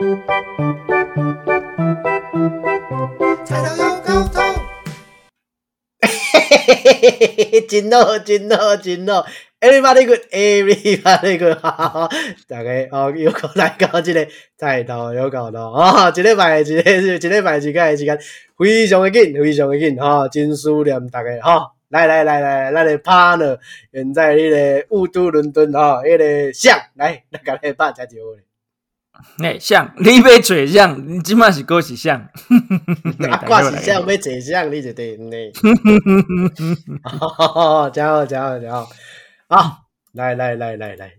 菜头有高头，嘿嘿嘿嘿嘿嘿，真好，真好，真好。Everybody good, everybody good，哈哈哈！大家哦，又过来到这个菜头有高头啊！一礼拜一个，一礼拜一个时间非常的紧，非常的紧哈！真思念大家哈！来来来来，咱的 partner 远在迄个雾都伦敦哈，迄个像来，咱甲你拍才就好咧。哎，像 你要做像，你即满是够是像，啊，挂是像要坐像，你就对呢。真好，真好，真好。啊，来来来来来，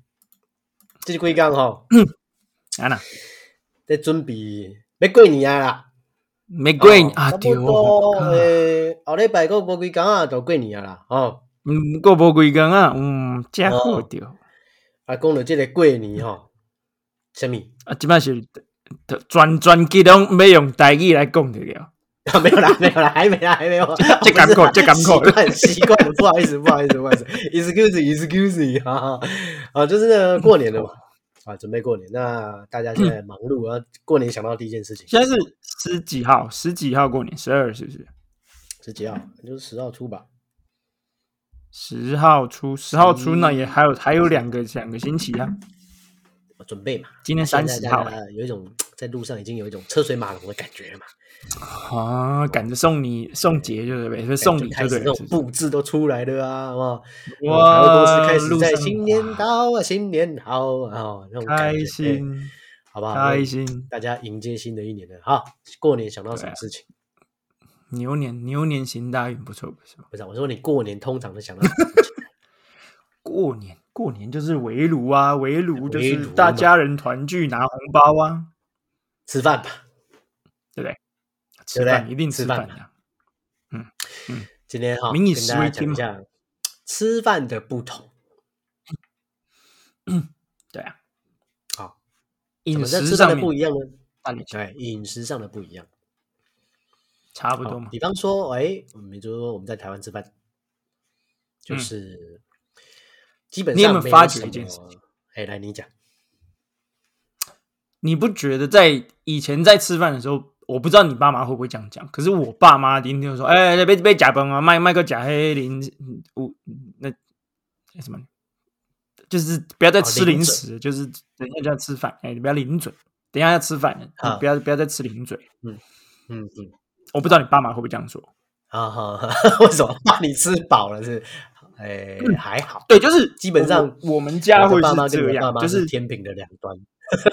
这几工吼，啊呐，在准备要过年啊啦，没过年啊，对诶，后礼拜过无几工啊，就过年啊啦，吼。嗯，过无几工啊，嗯，真好着。啊，讲到即个过年吼，什物？啊，即摆是专专辑拢要用台语来讲着了。啊，没有啦，没有啦，还没啦，还没有。这艰苦，这艰苦 习惯习惯了，不好意思，不好意思，不好意思，excuse me，excuse me，哈哈，啊，就是呢，过年了嘛，啊，准备过年，那大家现在忙碌，啊，过年想到第一件事情，现在是十几号？十几号过年？十二是不是？十几号？就是十号出吧。十号出，十号出，那也还有还有两个两个星期啊。准备嘛，今天三十号，有一种 在路上已经有一种车水马龙的感觉嘛。啊，赶着送你送节就是呗，是送礼就对，那种布置都出来了啊，哇哇，公司开始在新年到啊，新年好啊，那种开心，好不好？开心，大家迎接新的一年了哈。过年想到什么事情？牛年牛年行大运，不错不错。不是，我说你过年通常都想到什么事情？过年过年就是围炉啊，围炉就是大家人团聚拿红包啊，吃饭吧，对不对？吃饭一定吃饭的，嗯嗯。今天哈，跟大家讲一下吃饭的不同。嗯，对啊。好，饮食上的不一样呢？对，对，饮食上的不一样，差不多嘛。比方说，哎，我们就说我们在台湾吃饭，就是基本上你有没有发觉一件事情？哎，来你讲，你不觉得在以前在吃饭的时候？我不知道你爸妈会不会这样讲，可是我爸妈一定说：“哎，别别假崩啊，卖卖个假黑零五那什么，就是不要再吃零食，就是等一下就要吃饭。哎，你不要零嘴，等一下要吃饭，不要不要再吃零嘴。嗯嗯嗯，我不知道你爸妈会不会这样说。啊哈，为什么怕你吃饱了是？哎，还好，对，就是基本上我们家会是这样，就是天平的两端。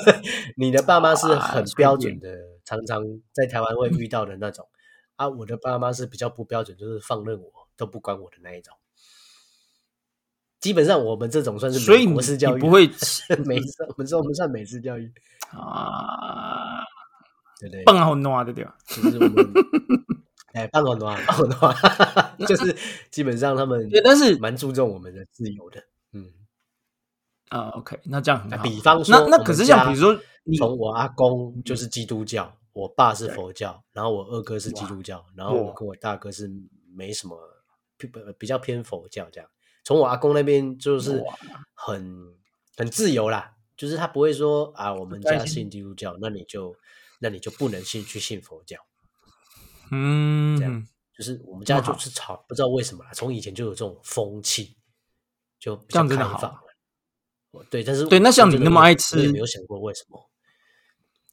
你的爸妈是很标准的。常常在台湾会遇到的那种啊，我的爸妈是比较不标准，就是放任我都不管我的那一种。基本上我们这种算是美国式教育，不会 美式，我们说我们算美式教育啊，对对，棒好暖的对吧？就是我们哎，棒好暖，棒好暖，就是基本上他们对，但是蛮注重我们的自由的，嗯啊，OK，那这样很好。比方说，那那可是像比如说，从我阿公就是基督教。我爸是佛教，然后我二哥是基督教，然后我跟我大哥是没什么比较偏佛教这样。从我阿公那边就是很很自由啦，就是他不会说啊，我们家信基督教，那你就那你就不能信去信佛教。嗯，这样就是我们家就是吵，不知道为什么啦，从以前就有这种风气，就比较开放。对，但是对，那像你那么爱吃，没有想过为什么。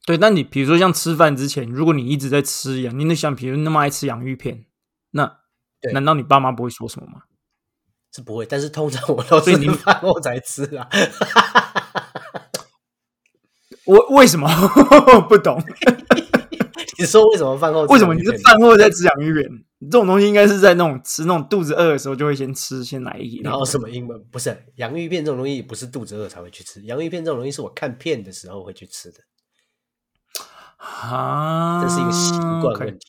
对，那你比如说像吃饭之前，如果你一直在吃洋，你那像比如那么爱吃洋芋片，那难道你爸妈不会说什么吗？是不会，但是通常我都是你饭后才吃啊。我为什么 不懂？你说为什么饭后？为什么你是饭后在吃洋芋片？这种东西应该是在那种吃那种肚子饿的时候就会先吃，先来一。然后什么英文？不是洋芋片这种东西，不是肚子饿才会去吃。洋芋片这种东西是我看片的时候会去吃的。啊，这是一个习惯问题。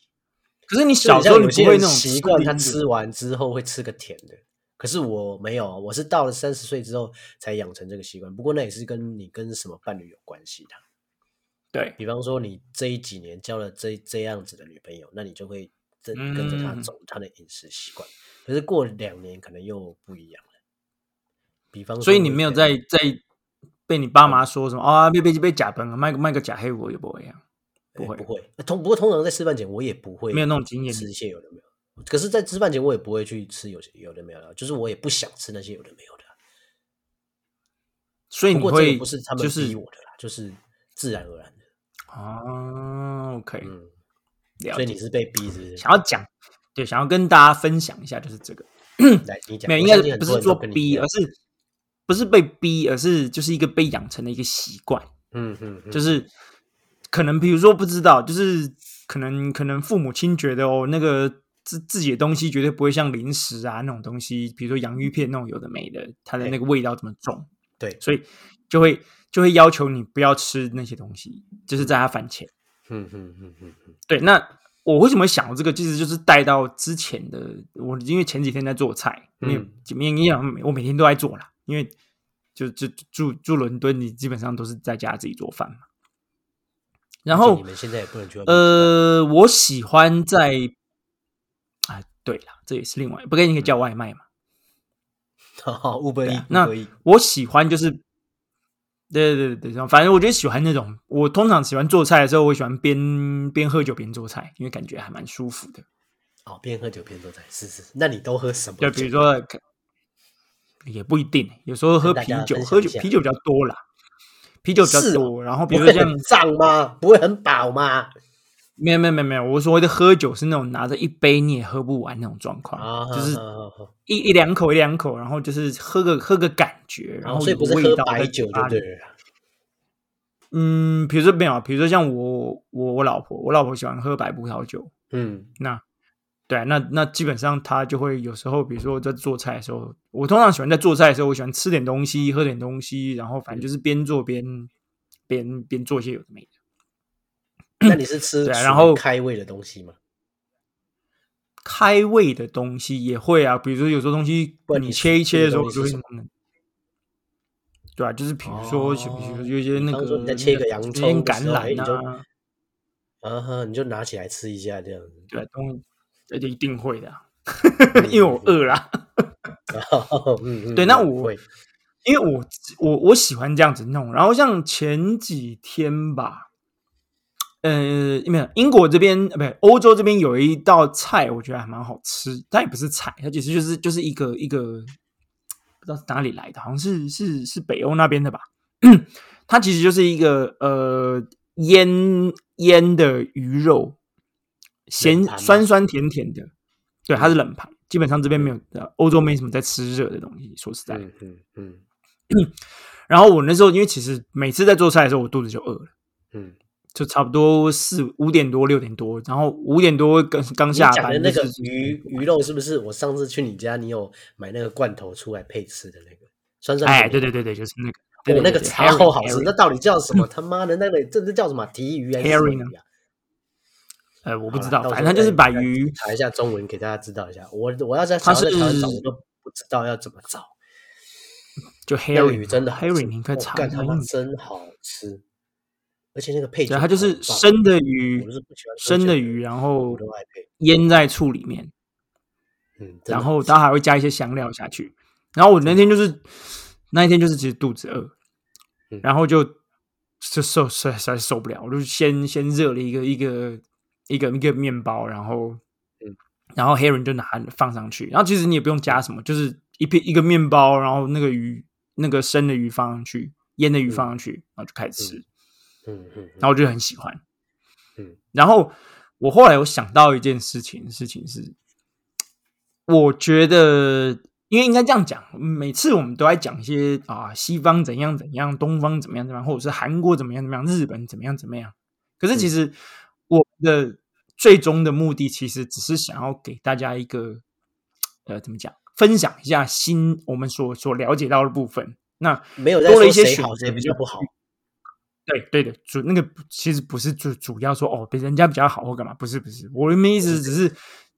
可是你小时候你不会那种习惯，他吃完之后会吃个甜的。可是我没有，我是到了三十岁之后才养成这个习惯。不过那也是跟你跟什么伴侣有关系的。对比方说，你这一几年交了这这样子的女朋友，那你就会跟跟着她走她的饮食习惯。可是过两年可能又不一样了。比方说，所以你没有在在被你爸妈说什么啊？被被被假崩啊，卖个卖个假黑我也不会啊，不会不会。通不过通常在吃饭前我也不会没有那种经验吃一些有的没有。可是，在吃饭前我也不会去吃有些有的没有的，就是我也不想吃那些有的没有的。所以你个不是他们就是逼我的啦，就是自然而然的。啊，OK，嗯，所以你是被逼，是？想要讲，对，想要跟大家分享一下，就是这个。来，你讲。没有，应该不是说逼，而是不是被逼，而是就是一个被养成的一个习惯。嗯嗯，嗯就是可能比如说不知道，就是可能可能父母亲觉得哦，那个自自己的东西绝对不会像零食啊那种东西，比如说洋芋片那种有的没的，它的那个味道这么重，对，所以就会就会要求你不要吃那些东西，就是在他饭前。嗯嗯嗯嗯嗯，对，那我为什么会想到这个？其实就是带到之前的我，因为前几天在做菜，因为嗯前面一样，我每天都在做啦，因为就就住住伦敦，你基本上都是在家自己做饭嘛。然后你们现在也不能去呃，我喜欢在，啊，对了，这也是另外，不跟你可以叫外卖嘛？吃 饭，Uber 对 E，啊那 E 我喜欢就是，对对对对，反正我觉得喜欢那种，我通常喜欢做菜的时候，我喜欢边边喝酒边做菜，因为感觉还蛮舒服的。哦，边喝酒边做菜，是是。那你都喝什么酒？就比如说，也不一定，有时候喝啤酒，喝酒啤酒比较多啦，啤酒比较多。然后比不如说很胀吗？不会很饱吗？没有没有没有没有，我所谓的喝酒是那种拿着一杯你也喝不完那种状况，啊，就是一一两口一两口，然后就是喝个喝个感觉，然后所以不是喝味道在白酒。嗯，比如说没有，比如说像我我我老婆，我老婆喜欢喝白葡萄酒，嗯那对啊，那那基本上她就会有时候，比如说在做菜的时候，我通常喜欢在做菜的时候，我喜欢吃点东西，喝点东西，然后反正就是边做边边边做一些有的没的。那你是吃对啊然后开胃的东西吗？开胃的东西也会啊，比如说有时候东西不然你你切一切的时候吃就会对啊，就是比如说，比如说有一些那个比方说你在切个洋那葱的橄时候哎你就榄啊，啊哈，你就拿起来吃一下这样子。对啊，东这就一定会的啊，因为我饿啦。嗯嗯，对那我会因为我我我喜欢这样子弄，然后像前几天吧，呃，没有英国这边呃，不对，欧洲这边有一道菜，我觉得还蛮好吃，它也不是菜，它其实就是就是一个一个不知道是哪里来的，好像是是是北欧那边的吧，它其实就是一个呃腌腌的鱼肉，咸酸酸甜甜的，对，它是冷盘，基本上这边没有，呃欧洲没什么在吃热的东西，说实在的。嗯嗯。然后我那时候因为其实每次在做菜的时候，我肚子就饿了，嗯，就差不多四五点多六点多，然后五点多刚刚下班，讲的那个鱼鱼肉是不是？我上次去你家，你有买那个罐头出来配吃的那个酸酸？哎，对对对对，就是那个，我哦，那个超好吃那到底叫什么？他妈的，那个这是叫什么？提鱼还是什么 herring 鱼啊？呃，我不知道，反正它就是把鱼，查一下中文给大家知道一下。我我要在它想要在台湾找，我都不知道要怎么找。就那个 herring 鱼真的好吃 herring，你可以哦查一下，干他妈真好吃，而且那个配角，它就是生的鱼我，是不喜欢喝酒的生的鱼，然后。腌在醋里面，嗯，然后它还会加一些香料下去。然后我那天就是那一天就是其实肚子饿，嗯然后就就受实在实在受不了，我就先先热了一个一个一个一个面包，然后嗯然后黑人就拿放上去，然后其实你也不用加什么，就是一片一个面包，然后那个鱼那个生的鱼放上去，腌的鱼放上去，然后就开始吃。嗯嗯嗯然后我就很喜欢。嗯，然后我后来有想到一件事情，事情是，我觉得，因为应该这样讲，每次我们都在讲一些啊，西方怎样怎样，东方怎么样怎么样，或者是韩国怎么样怎么样，日本怎么样怎么样。可是其实我的最终的目的，其实只是想要给大家一个，呃，怎么讲，分享一下新我们所所了解到的部分。那没有多了一些选择谁比较不好。对对的，主那个其实不是主主要说哦，比人家比较好或干嘛，不是不是，我的意思只是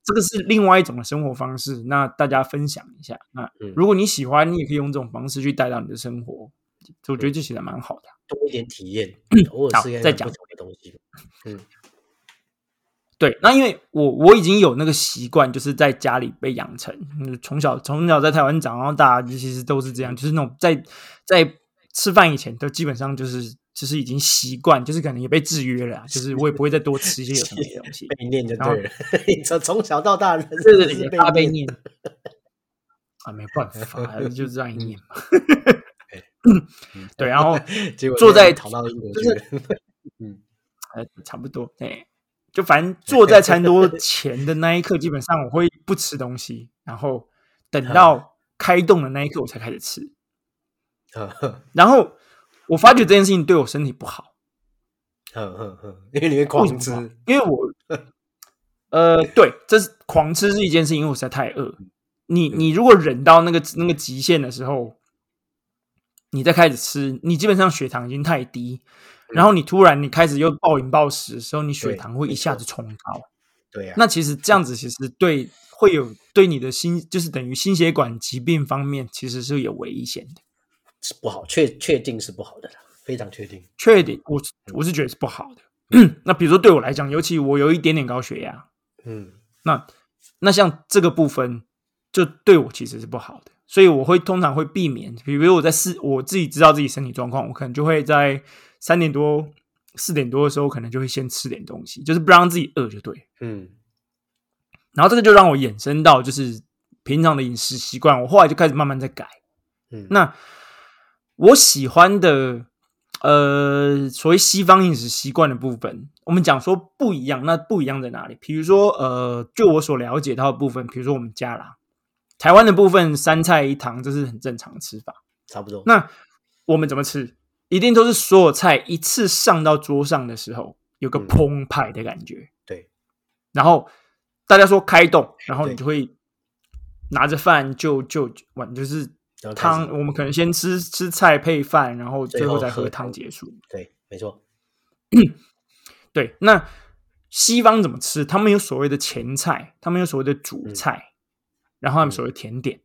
这个是另外一种的生活方式，那大家分享一下。那嗯如果你喜欢，你也可以用这种方式去带到你的生活，我觉得这写的蛮好的。多一点体验，偶尔好再讲的东西。嗯 对，那因为我我已经有那个习惯，就是在家里被养成，嗯从小从小在台湾长到大，其实都是这样，就是那种在在吃饭以前都基本上就是就是已经习惯，就是可能也被制约了啊，就是我也不会再多吃一些有的没的东西。被念就对了，从从小到大人对对对，生是被大被念念啊，没办法，就这样一念嘛。对，然后 结果坐在逃到英国就是去了，嗯，呃，差不多，哎，就反正坐在餐桌前的那一刻，基本上我会不吃东西，然后等到开动的那一刻我才开始吃。呵呵然后我发觉这件事情对我身体不好，呵呵呵，因为你会狂吃？因为我，呃，对，这是狂吃是一件事情，因为我实在太饿。你嗯你如果忍到那个那个极限的时候，你再开始吃，你基本上血糖已经太低，然后你突然你开始又暴饮暴食的时候，你血糖会一下子冲高。对呀，那其实这样子其实对会有对你的心就是等于心血管疾病方面其实是有危险的。是不好，确确定是不好的啦，非常确定。确定，我是我是觉得是不好的。那比如说对我来讲，尤其我有一点点高血压，嗯那那像这个部分就对我其实是不好的，所以我会通常会避免，比如我在四我自己知道自己身体状况，我可能就会在三点多四点多的时候，可能就会先吃点东西，就是不让自己饿就对。嗯然后这个就让我衍生到就是平常的饮食习惯，我后来就开始慢慢在改。嗯，那我喜欢的，呃，所谓西方饮食习惯的部分，我们讲说不一样，那不一样在哪里？比如说，呃，就我所了解到的部分，比如说我们家啦，台湾的部分三菜一汤，这是很正常的吃法。差不多。那我们怎么吃？一定都是所有菜一次上到桌上的时候，有个嗯澎湃的感觉，对，然后大家说开动，然后你就会拿着饭就就碗就是汤，始我们可能先吃吃菜配饭，然后最后再喝汤汤结束。对，没错。对，那西方怎么吃？他们有所谓的前菜，他们有所谓的主嗯菜，然后他们所谓甜点。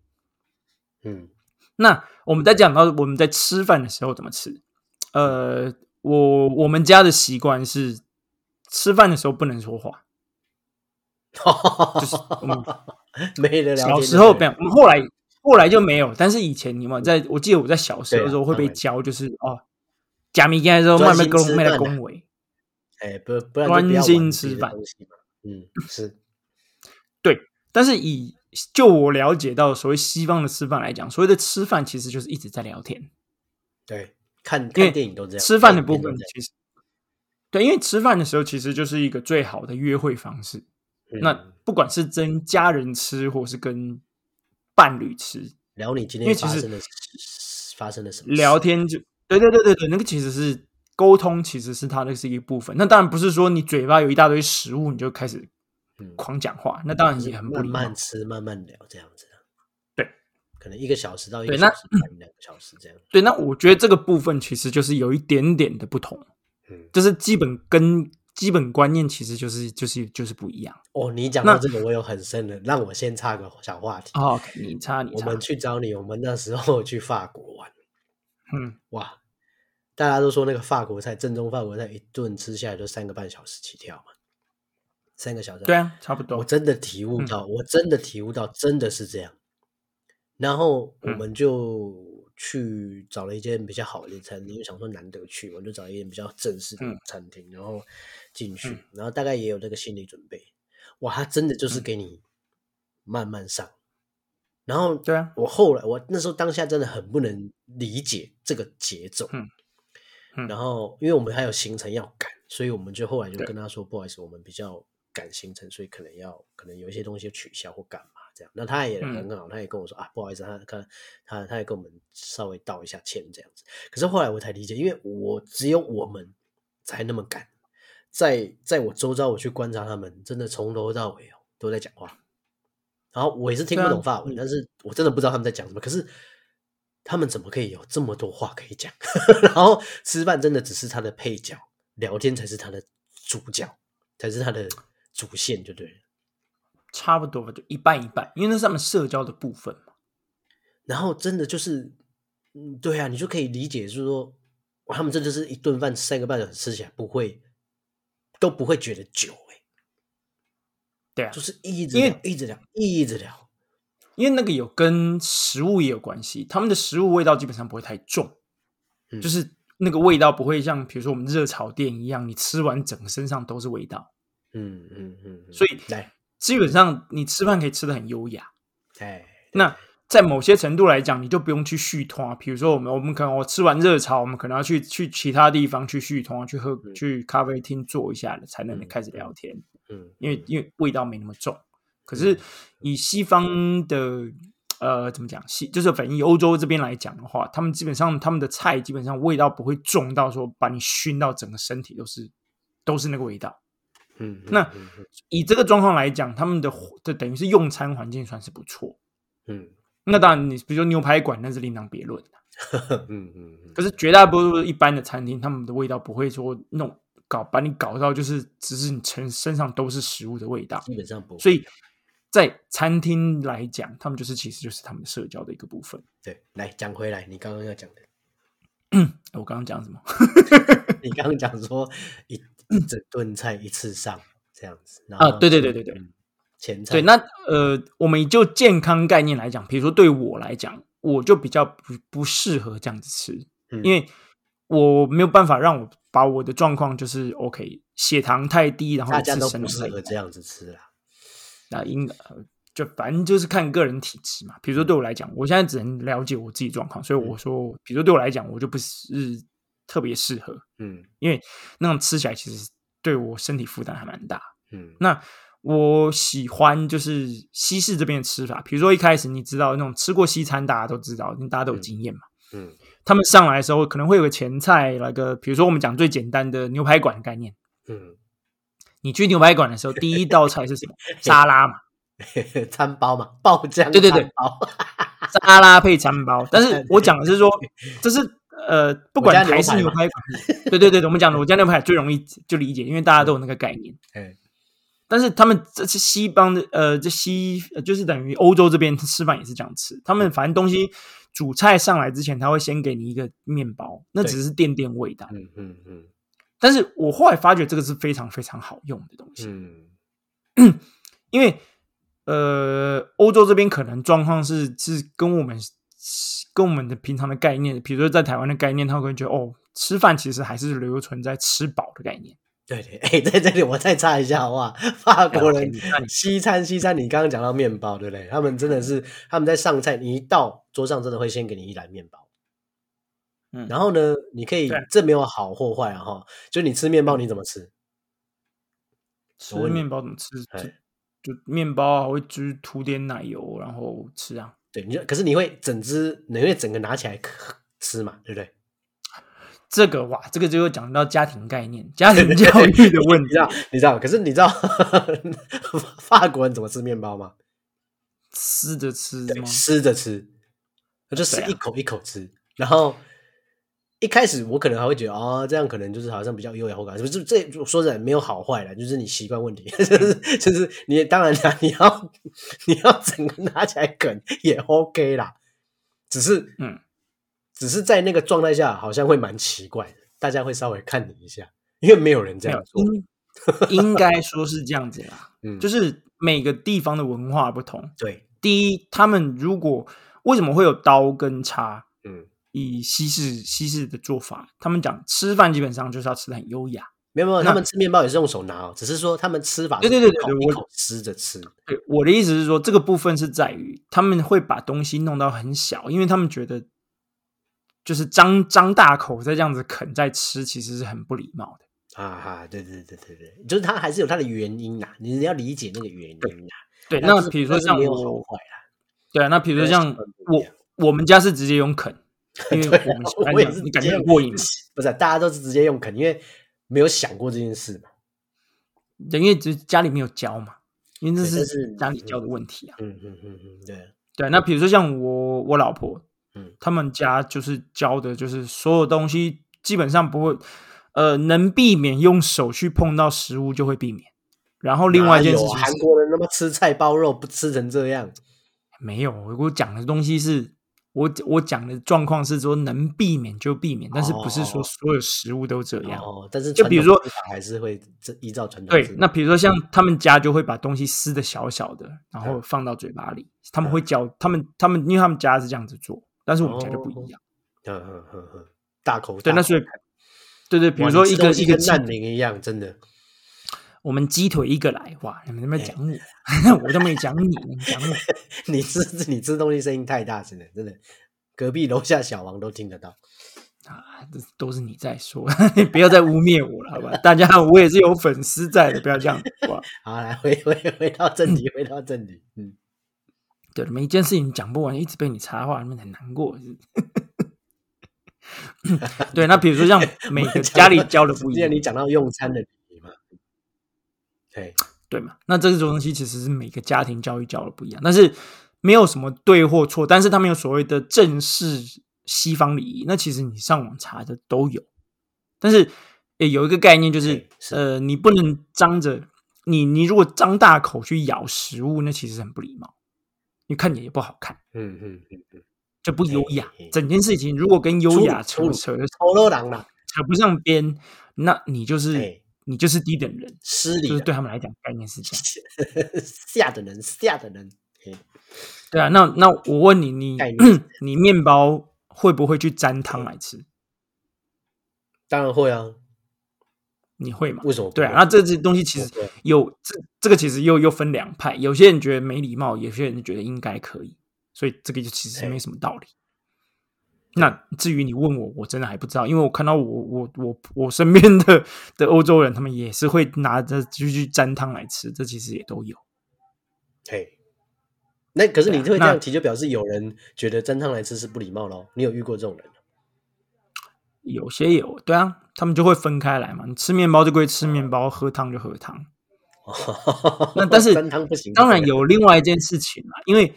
嗯那我们在讲到我们在吃饭的时候怎么吃，呃，我我们家的习惯是吃饭的时候不能说话，就是我们没得聊。小时候没有，我们后来后来就没有，但是以前你们在我记得我在小时候的时候会被教，就是哦，假米干的时候慢慢跟慢慢吃饭啊恭维，哎，不不然专心吃饭。嗯，是，对，但是以就我了解到所谓西方的吃饭来讲，所谓的吃饭其实就是一直在聊天，对，看看电影都这样，吃饭的部分其实对，因为吃饭的时候其实就是一个最好的约会方式。嗯那不管是跟家人吃，或是跟伴侣吃，聊你今因为其实天发生的发生了什么聊天就对对对对对，那个其实是沟通，其实是它那是一部分。那当然不是说你嘴巴有一大堆食物你就开始嗯狂讲话，那当然就是也很不慢慢。吃，慢慢聊这样子。对，可能一个小时到一那小时半两个小时这样。对，那我觉得这个部分其实就是有一点点的不同，嗯，就是基本跟基本观念其实就是就是就是不一样。哦，你讲到这个，我有很深的，让我先插个小话题。哦，你插你差我们，去找你，我们那时候去法国玩，嗯，哇，大家都说那个法国菜，正宗法国菜一顿吃下来就三个半小时起跳嘛，三个小时。对啊，差不多我。真的体悟嗯到，我真的体悟到，真的是这样。然后我嗯们就去找了一间比较好的餐厅，因为想说难得去，我就找一间比较正式的嗯餐厅，然后进去嗯，然后大概也有这个心理准备。哇，他真的就是嗯给你慢慢上。然后，对啊我后来我那时候当下真的很不能理解这个节奏。嗯嗯然后，因为我们还有行程要赶，所以我们就后来就跟他说，不好意思，我们比较赶行程，所以可能要可能有一些东西取消或干嘛这样。那他也嗯很好，他也跟我说啊，不好意思，他他他他也跟我们稍微道一下歉这样子。可是后来我才理解，因为我只有我们才那么赶，在在我周遭我去观察他们，真的从头到尾哦都在讲话。然后我也是听不懂法文，嗯但是我真的不知道他们在讲什么。可是他们怎么可以有这么多话可以讲？然后吃饭真的只是他的配角，聊天才是他的主角，才是他的主线，就对了。差不多吧，就一半一半，因为那是他们社交的部分嘛。然后真的就是，嗯，对啊，你就可以理解，就是说，哇他们这就是一顿饭三个半小时吃起来不会，都不会觉得久、欸，对啊，就是一直因为聊，一直聊，一直聊。因为那个有跟食物也有关系，他们的食物味道基本上不会太重。嗯就是那个味道不会像比如说我们热炒店一样，你吃完整个身上都是味道。嗯嗯嗯，嗯所以来，基本上你吃饭可以吃的很优雅。哎，那在某些程度来讲，你就不用去续团。比如说，我们我们可能我吃完热炒，我们可能要去去其他地方去续团，去喝、嗯去咖啡厅坐一下了，才能嗯开始聊天。嗯，因为因为味道没那么重。可是以西方的呃怎么讲西，就是反正以欧洲这边来讲的话，他们基本上他们的菜基本上味道不会重到说把你熏到整个身体都是都是那个味道。嗯，嗯那以这个状况来讲，他们的的等于是用餐环境算是不错。嗯那当然，你比如说牛排馆那是另当别论的。嗯嗯嗯，可是绝大多数一般的餐厅，他们的味道不会说弄搞把你搞到就是只是你身身上都是食物的味道。基本上不会，所以在餐厅来讲，他们就是其实就是他们的社交的一个部分。对，来讲回来，你刚刚要讲的，我刚刚讲什么？你刚刚讲说一一整顿菜一次上这样子，啊对对对对对嗯，前菜。对，那呃，我们就健康概念来讲，比如说对我来讲，我就比较不不适合这样子吃，嗯。因为我没有办法让我把我的状况就是 OK，血糖太低，然后大家都不适合这样子吃啦，那应呃，就反正就是看个人体质嘛。比如说对我来讲，我现在只能了解我自己状况，所以我说，比如说对我来讲，我就不是特别适合，嗯。因为那种吃起来其实对我身体负担还蛮大。嗯。那我喜欢就是西式这边的吃法，比如说一开始你知道那种吃过西餐，大家都知道，大家都有经验嘛。嗯他们上来的时候可能会有个前菜，那个比如说我们讲最简单的牛排馆概念。嗯，你去牛排馆的时候，第一道菜是什么？沙拉嘛。餐包嘛，爆浆对对对沙拉配餐包，但是我讲的是说，这是呃，不管我家牛台式排嘛牛排馆，对对对，我们讲的我家牛排最容易就理解，因为大家都有那个概念。哎但是他们这是西方的，呃，这西呃就是等于欧洲这边吃饭也是这样吃，他们反正东西主菜上来之前，他会先给你一个面包，那只是垫垫味道。嗯嗯嗯但是我后来发觉这个是非常非常好用的东西，嗯因为呃，欧洲这边可能状况是是跟我们跟我们的平常的概念，比如说在台湾的概念，他会觉得哦，吃饭其实还是留存在吃饱的概念。对对，哎，在这里我再插一下好不好？法国人西餐西餐，你刚刚讲到面包，对不对？他们真的是他们在上菜，你一到桌上真的会先给你一篮面包。嗯然后呢，你可以对这没有好或坏啊哈，就你吃面包你怎么吃？吃面包怎么吃？哎就就面包啊，会就是涂点奶油，然后吃啊。对，你就可是你会整只，你会整个拿起来 吃嘛，对不对？这个哇，这个就又讲到家庭概念、家庭教育的问题 你知。道，你知道，可是你知道法国人怎么吃面包吗？撕着吃对，吗？湿着吃，我就吃对啊一口一口吃。然后一开始我可能还会觉得哦，这样可能就是好像比较优雅或感，就是这说真的没有好坏啦，就是你习惯问题，就是就是你当然啦，你要你要整个拿起来啃也 OK 啦，只是嗯，只是在那个状态下好像会蛮奇怪的，大家会稍微看你一下，因为没有人这样做，应 应该说是这样子啦，嗯，就是每个地方的文化不同。对，第一，他们如果为什么会有刀跟叉？嗯。以西式西式的做法，他们讲吃饭基本上就是要吃的很优雅。没有没有，他们吃面包也是用手拿哦，只是说他们吃法对对对对对我吃着吃，对，我的意思是说，这个部分是在于他们会把东西弄到很小，因为他们觉得就是张张大口再这样子啃在吃，其实是很不礼貌的。啊哈，对对对对对，就是它还是有它的原因呐，你要理解那个原因呐。对，那比如说像我，对啊，那比如说像我，我们家是直接用啃，因为我们我也是你感觉很过瘾嘛。不是大家都是直接用啃，因为没有想过这件事嘛。对因为只家里没有教嘛，因为这是家里教的问题啊。嗯嗯嗯嗯，对，对，那比如说像我我老婆，嗯他们家就是教的，就是所有东西基本上不会，呃，能避免用手去碰到食物就会避免。然后另外一件事情韩国人他妈吃菜包肉不吃成这样，没有，我讲的东西是我我讲的状况是说能避免就避免，但是不是说哦所有食物都这样。哦，但是就比如说还是会这依照传统对，那比如说像他们家就会把东西撕的小小的，然后嗯放到嘴巴里。他们会教他们他们，因为他们家是这样子做，但是我们家就不一样。嗯嗯嗯嗯，大口对，那所以口对对，比如哇说一个一个鸡跟难民一样，真的。我们鸡腿一个来，哇，你们在那边讲我，我都没讲你，你讲我。你吃 你吃东西声音太大声了，真的，隔壁楼下小王都听得到。啊，这都是你在说，你不要再污蔑我了，好吧？大家，我也是有粉丝在的，不要这样？好，来回回回到正题，回到正题。嗯，对，每一件事情讲不完，一直被你插话，你们很难过。对，那比如说像 每个家里教的不一样，你讲到用餐的礼仪嘛，对，对嘛？那这种东西其实是每个家庭教育教的不一样，但是没有什么对或错，但是他们有所谓的正式西方礼仪，那其实你上网查的都有，但是诶有一个概念就是，是呃，你不能张着你，你如果张大口去咬食物，那其实很不礼貌，你看起来也不好看，嗯嗯嗯嗯，就不优雅。整件事情如果跟优雅扯扯偷罗狼啦，扯不上边，那你就是哎你就是低等人，就是失礼的对他们来讲概念是这样。下等人，下等人，对啊，那那我问你，你你面包会不会去沾汤来吃？当然会啊，你会吗？为什么？对啊，那这这东西其实有这这个其实又又分两派，有些人觉得没礼貌，有些人觉得应该可以，所以这个就其实嘿没什么道理。那至于你问我，我真的还不知道，因为我看到我我我我身边的的欧洲人，他们也是会拿着就去沾汤来吃，这其实也都有。嘿，那可是你会这样提，就表示有人觉得沾汤来吃是不礼貌咯。你有遇过这种人？有些有，对啊，他们就会分开来嘛。你吃面包就归吃面包，喝汤就喝汤。那但是当然有另外一件事情啦，因为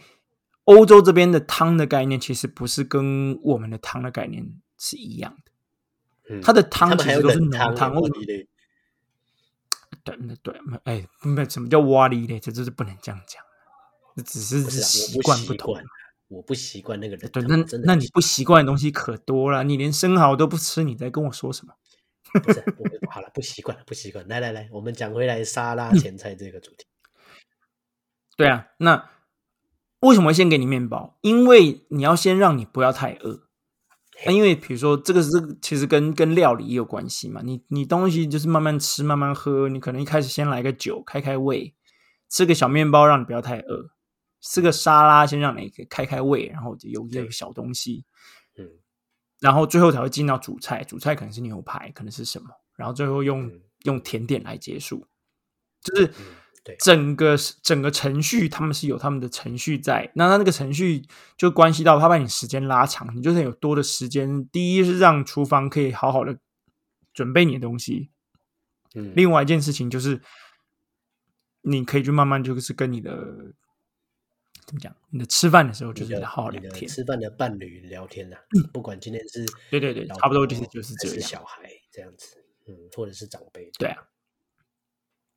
欧洲这边的汤的概念其实不是跟我们的汤的概念是一样的，嗯它的汤其实都是浓汤，有或对那对，哎，没什么叫蛙哩嘞，这就是不能这样讲，这只是习惯不同。我不习惯那个人对，那那你不习习惯的东西可多了，你连生蚝都不吃，你在跟我说什么？惯不是我 好了，不习惯了，不习惯。来来来，我们讲回来沙拉前菜这个主题。对啊，那为什么先给你面包？因为你要先让你不要太饿。那因为比如说这个是其实跟跟料理也有关系嘛，你你东西就是慢慢吃慢慢喝，你可能一开始先来个酒开开胃，吃个小面包让你不要太饿，吃个沙拉先让你开开胃，然后有有个小东西，嗯然后最后才会进到主菜，主菜可能是牛排，可能是什么，然后最后用、嗯。用甜点来结束，就是整个整个程序他们是有他们的程序在，那他那个程序就关系到他把你时间拉长，你就是有多的时间。第一是让厨房可以好好的准备你的东西，嗯，另外一件事情就是你可以去慢慢就是跟你的怎么讲，你的吃饭的时候就是好好你的聊天。吃饭的伴侣聊天呐，不管今天是对对对差不多婆就是就是还这样小孩这样子，嗯，或者是长辈，对啊。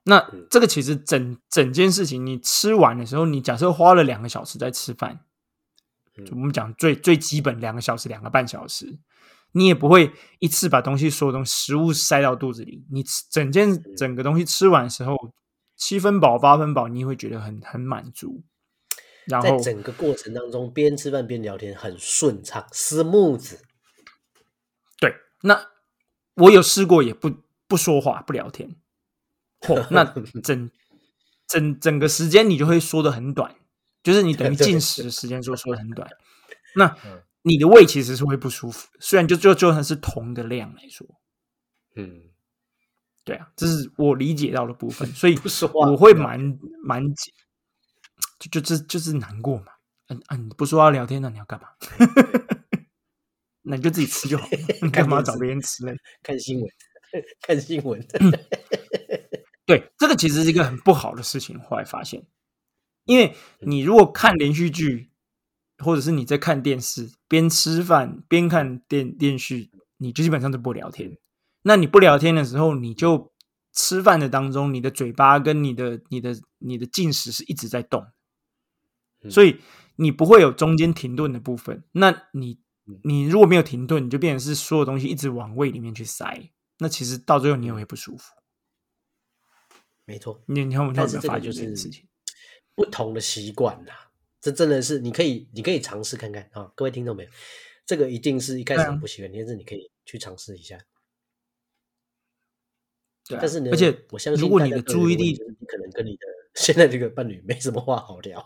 那嗯这个其实整整件事情，你吃完的时候，你假设花了两个小时在吃饭，嗯就我们讲最最基本两个小时、两个半小时，你也不会一次把东西所有东西食物塞到肚子里。你吃整件嗯整个东西吃完的时候，七分饱、八分饱，你会觉得很很满足。然在后整个过程当中，边吃饭边聊天，很顺畅，smooth。对，那我有试过，也不不说话、不聊天。嚯，那 整整整个时间你就会缩的很短，就是你等于对进食的时间就缩的很短。那嗯你的胃其实是会不舒服，虽然就就就算是同的量来说，嗯，对啊，这是我理解到的部分，所以我会蛮蛮就就就是就是难过嘛。嗯啊，你不说要聊天，那你要干嘛？那你就自己吃就好了，你干嘛找别人吃呢？看新闻，看新闻。对，这个其实是一个很不好的事情。后来发现，因为你如果看连续剧，或者是你在看电视，边吃饭边看电电视，你就基本上都不聊天。那你不聊天的时候，你就吃饭的当中，你的嘴巴跟你的、你的、你的进食是一直在动，所以以你不会有中间停顿的部分。那你你如果没有停顿，你就变成是所有东西一直往胃里面去塞，那其实到最后你也会不舒服。没错，你你看，我有没但是有发觉这个就是事情？不同的习惯呐，这真的是你可以，你可以尝试看看。啊，各位听众没有，这个一定是一开始不习惯，但是你可以去尝试一下。对啊、但是呢，而且我相信如果你的注意力你可能跟你的现在这个伴侣没什么话好聊，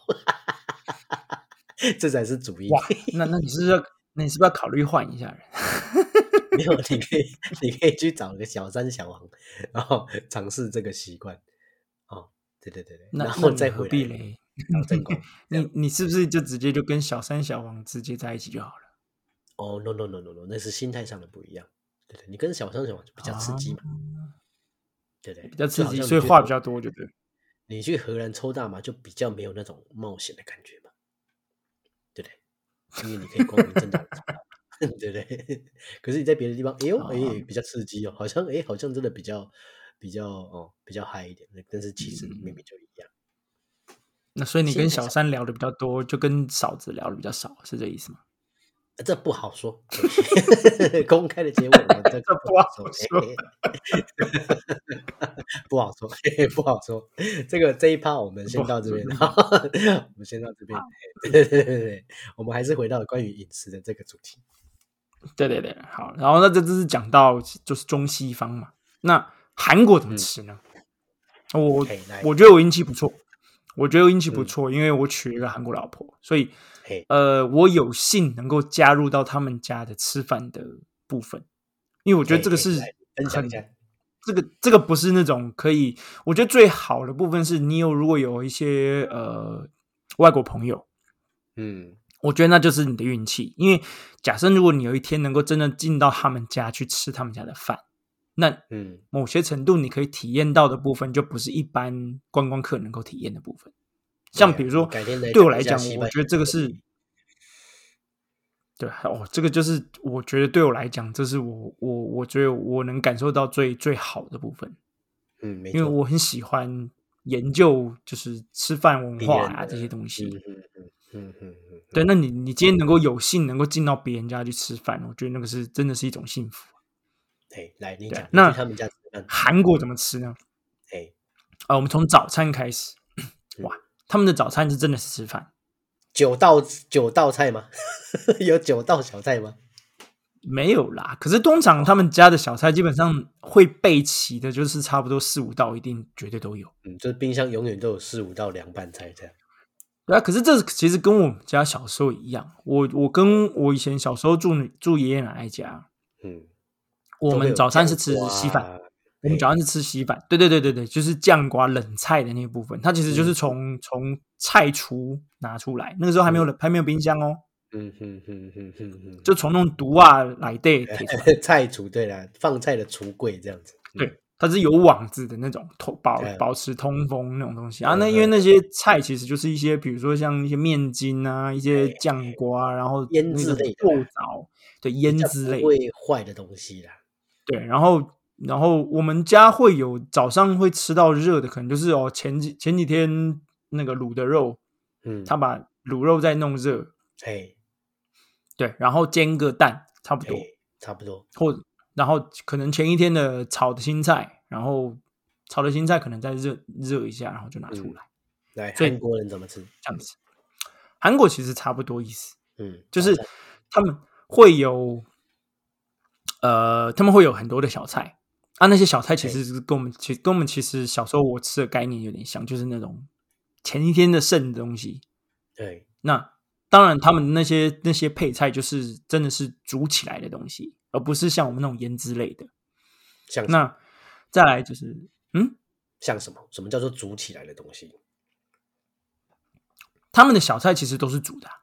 这才是主意。那那你是不是要，那你是不是要考虑换一下人？没有，你可以你可以去找个小三小王，然后尝试这个习惯。哦，对对对对，然后再回来必嘞？找正宫。这 样你你是不是就直接就跟小三小王直接在一起就好了？哦，no no no no no，那是心态上的不一样。对对，你跟小三小王就比较刺激嘛，对对，比较刺激，所以话比较多，就对。你去荷兰抽大麻就比较没有那种冒险的感觉？因为你可以光明正大的 对不对？可是你在别的地方，哎呦，哎、哦比较刺激哦，好像哎，好像真的比较比较哦比较嗨一点，但是其实嗯明明就一样。那所以你跟小三聊的比较多，就跟嫂子聊的比较少，是这意思吗？呃这不好说，公开的节目我们这不好说不好说，不好说。这个这一趴我们先到这边，不我们先到这边。嘿对 对对对，我们还是回到关于饮食的这个主题。对对对，好。然后那这这是讲到就是中西方嘛，那韩国怎么吃呢？我我觉得我运气不错，我觉得我运气不嗯错，因为我娶了一个韩国老婆，所以嘿，呃，我有幸能够加入到他们家的吃饭的部分，因为我觉得这个是很下。这个这个不是那种可以，我觉得最好的部分是你有如果有一些呃外国朋友，嗯，我觉得那就是你的运气，因为假设如果你有一天能够真的进到他们家去吃他们家的饭，那嗯，某些程度你可以体验到的部分，就不是一般观光客能够体验的部分。像比如说，对我来讲我觉得这个是，对哦，这个就是我觉得对我来讲，这是我我我觉得我能感受到最最好的部分，嗯，因为，我很喜欢研究就是吃饭文化啊这些东西。嗯嗯嗯嗯嗯嗯，对，那你你今天能够有幸能够进到别人家去吃饭，我觉得那个是真的是一种幸福。哎，来你讲，那他们家吃，韩国怎么吃呢？哎，啊，我们从早餐开始，哇，他们的早餐是真的是吃饭，九道九道菜吗？有九道小菜吗？没有啦。可是通常他们家的小菜基本上会备齐的，就是差不多四五道，一定绝对都有。嗯，就是冰箱永远都有四五道凉拌菜这样。对啊，可是这其实跟我们家小时候一样，我我跟我以前小时候住住爷爷奶奶家，嗯，我们早餐是吃稀饭，啊我们早上是吃稀饭，对对对对对，就是酱瓜冷菜的那一部分，它其实嗯就是从、从菜厨拿出来，那个时候还没有冷还没有冰箱哦，嗯哼哼哼哼哼，就从那种毒啊来 的铁出来，菜橱对啦，放菜的橱柜这样子。嗯对，它是有网子的那种通保保持通风那种东西啊。嗯那因为那些菜其实就是一些，比如说像一些面筋啊，一些酱瓜，然后腌那个制类的豆枣，对腌制类，会坏的东西啦。对，然后然后我们家会有早上会吃到热的，可能就是哦前几前几天那个卤的肉，嗯，他把卤肉再弄热，哎对，然后煎个蛋，差不多，哎，差不多。或然后可能前一天的炒的青菜，然后炒的青菜可能再热热一下，然后就拿出嗯来。来，韩国人怎么吃？这样子。韩国其实差不多意思，嗯，就是他们会有，呃，他们会有很多的小菜啊，那些小菜其实是跟我们其跟我们其实小时候我吃的概念有点像，就是那种前一天的剩的东西。对，那当然，他们那些那些配菜就是真的是煮起来的东西，而不是像我们那种腌制类的。像那再来就是，嗯，像什么？什么叫做煮起来的东西？他们的小菜其实都是煮的啊、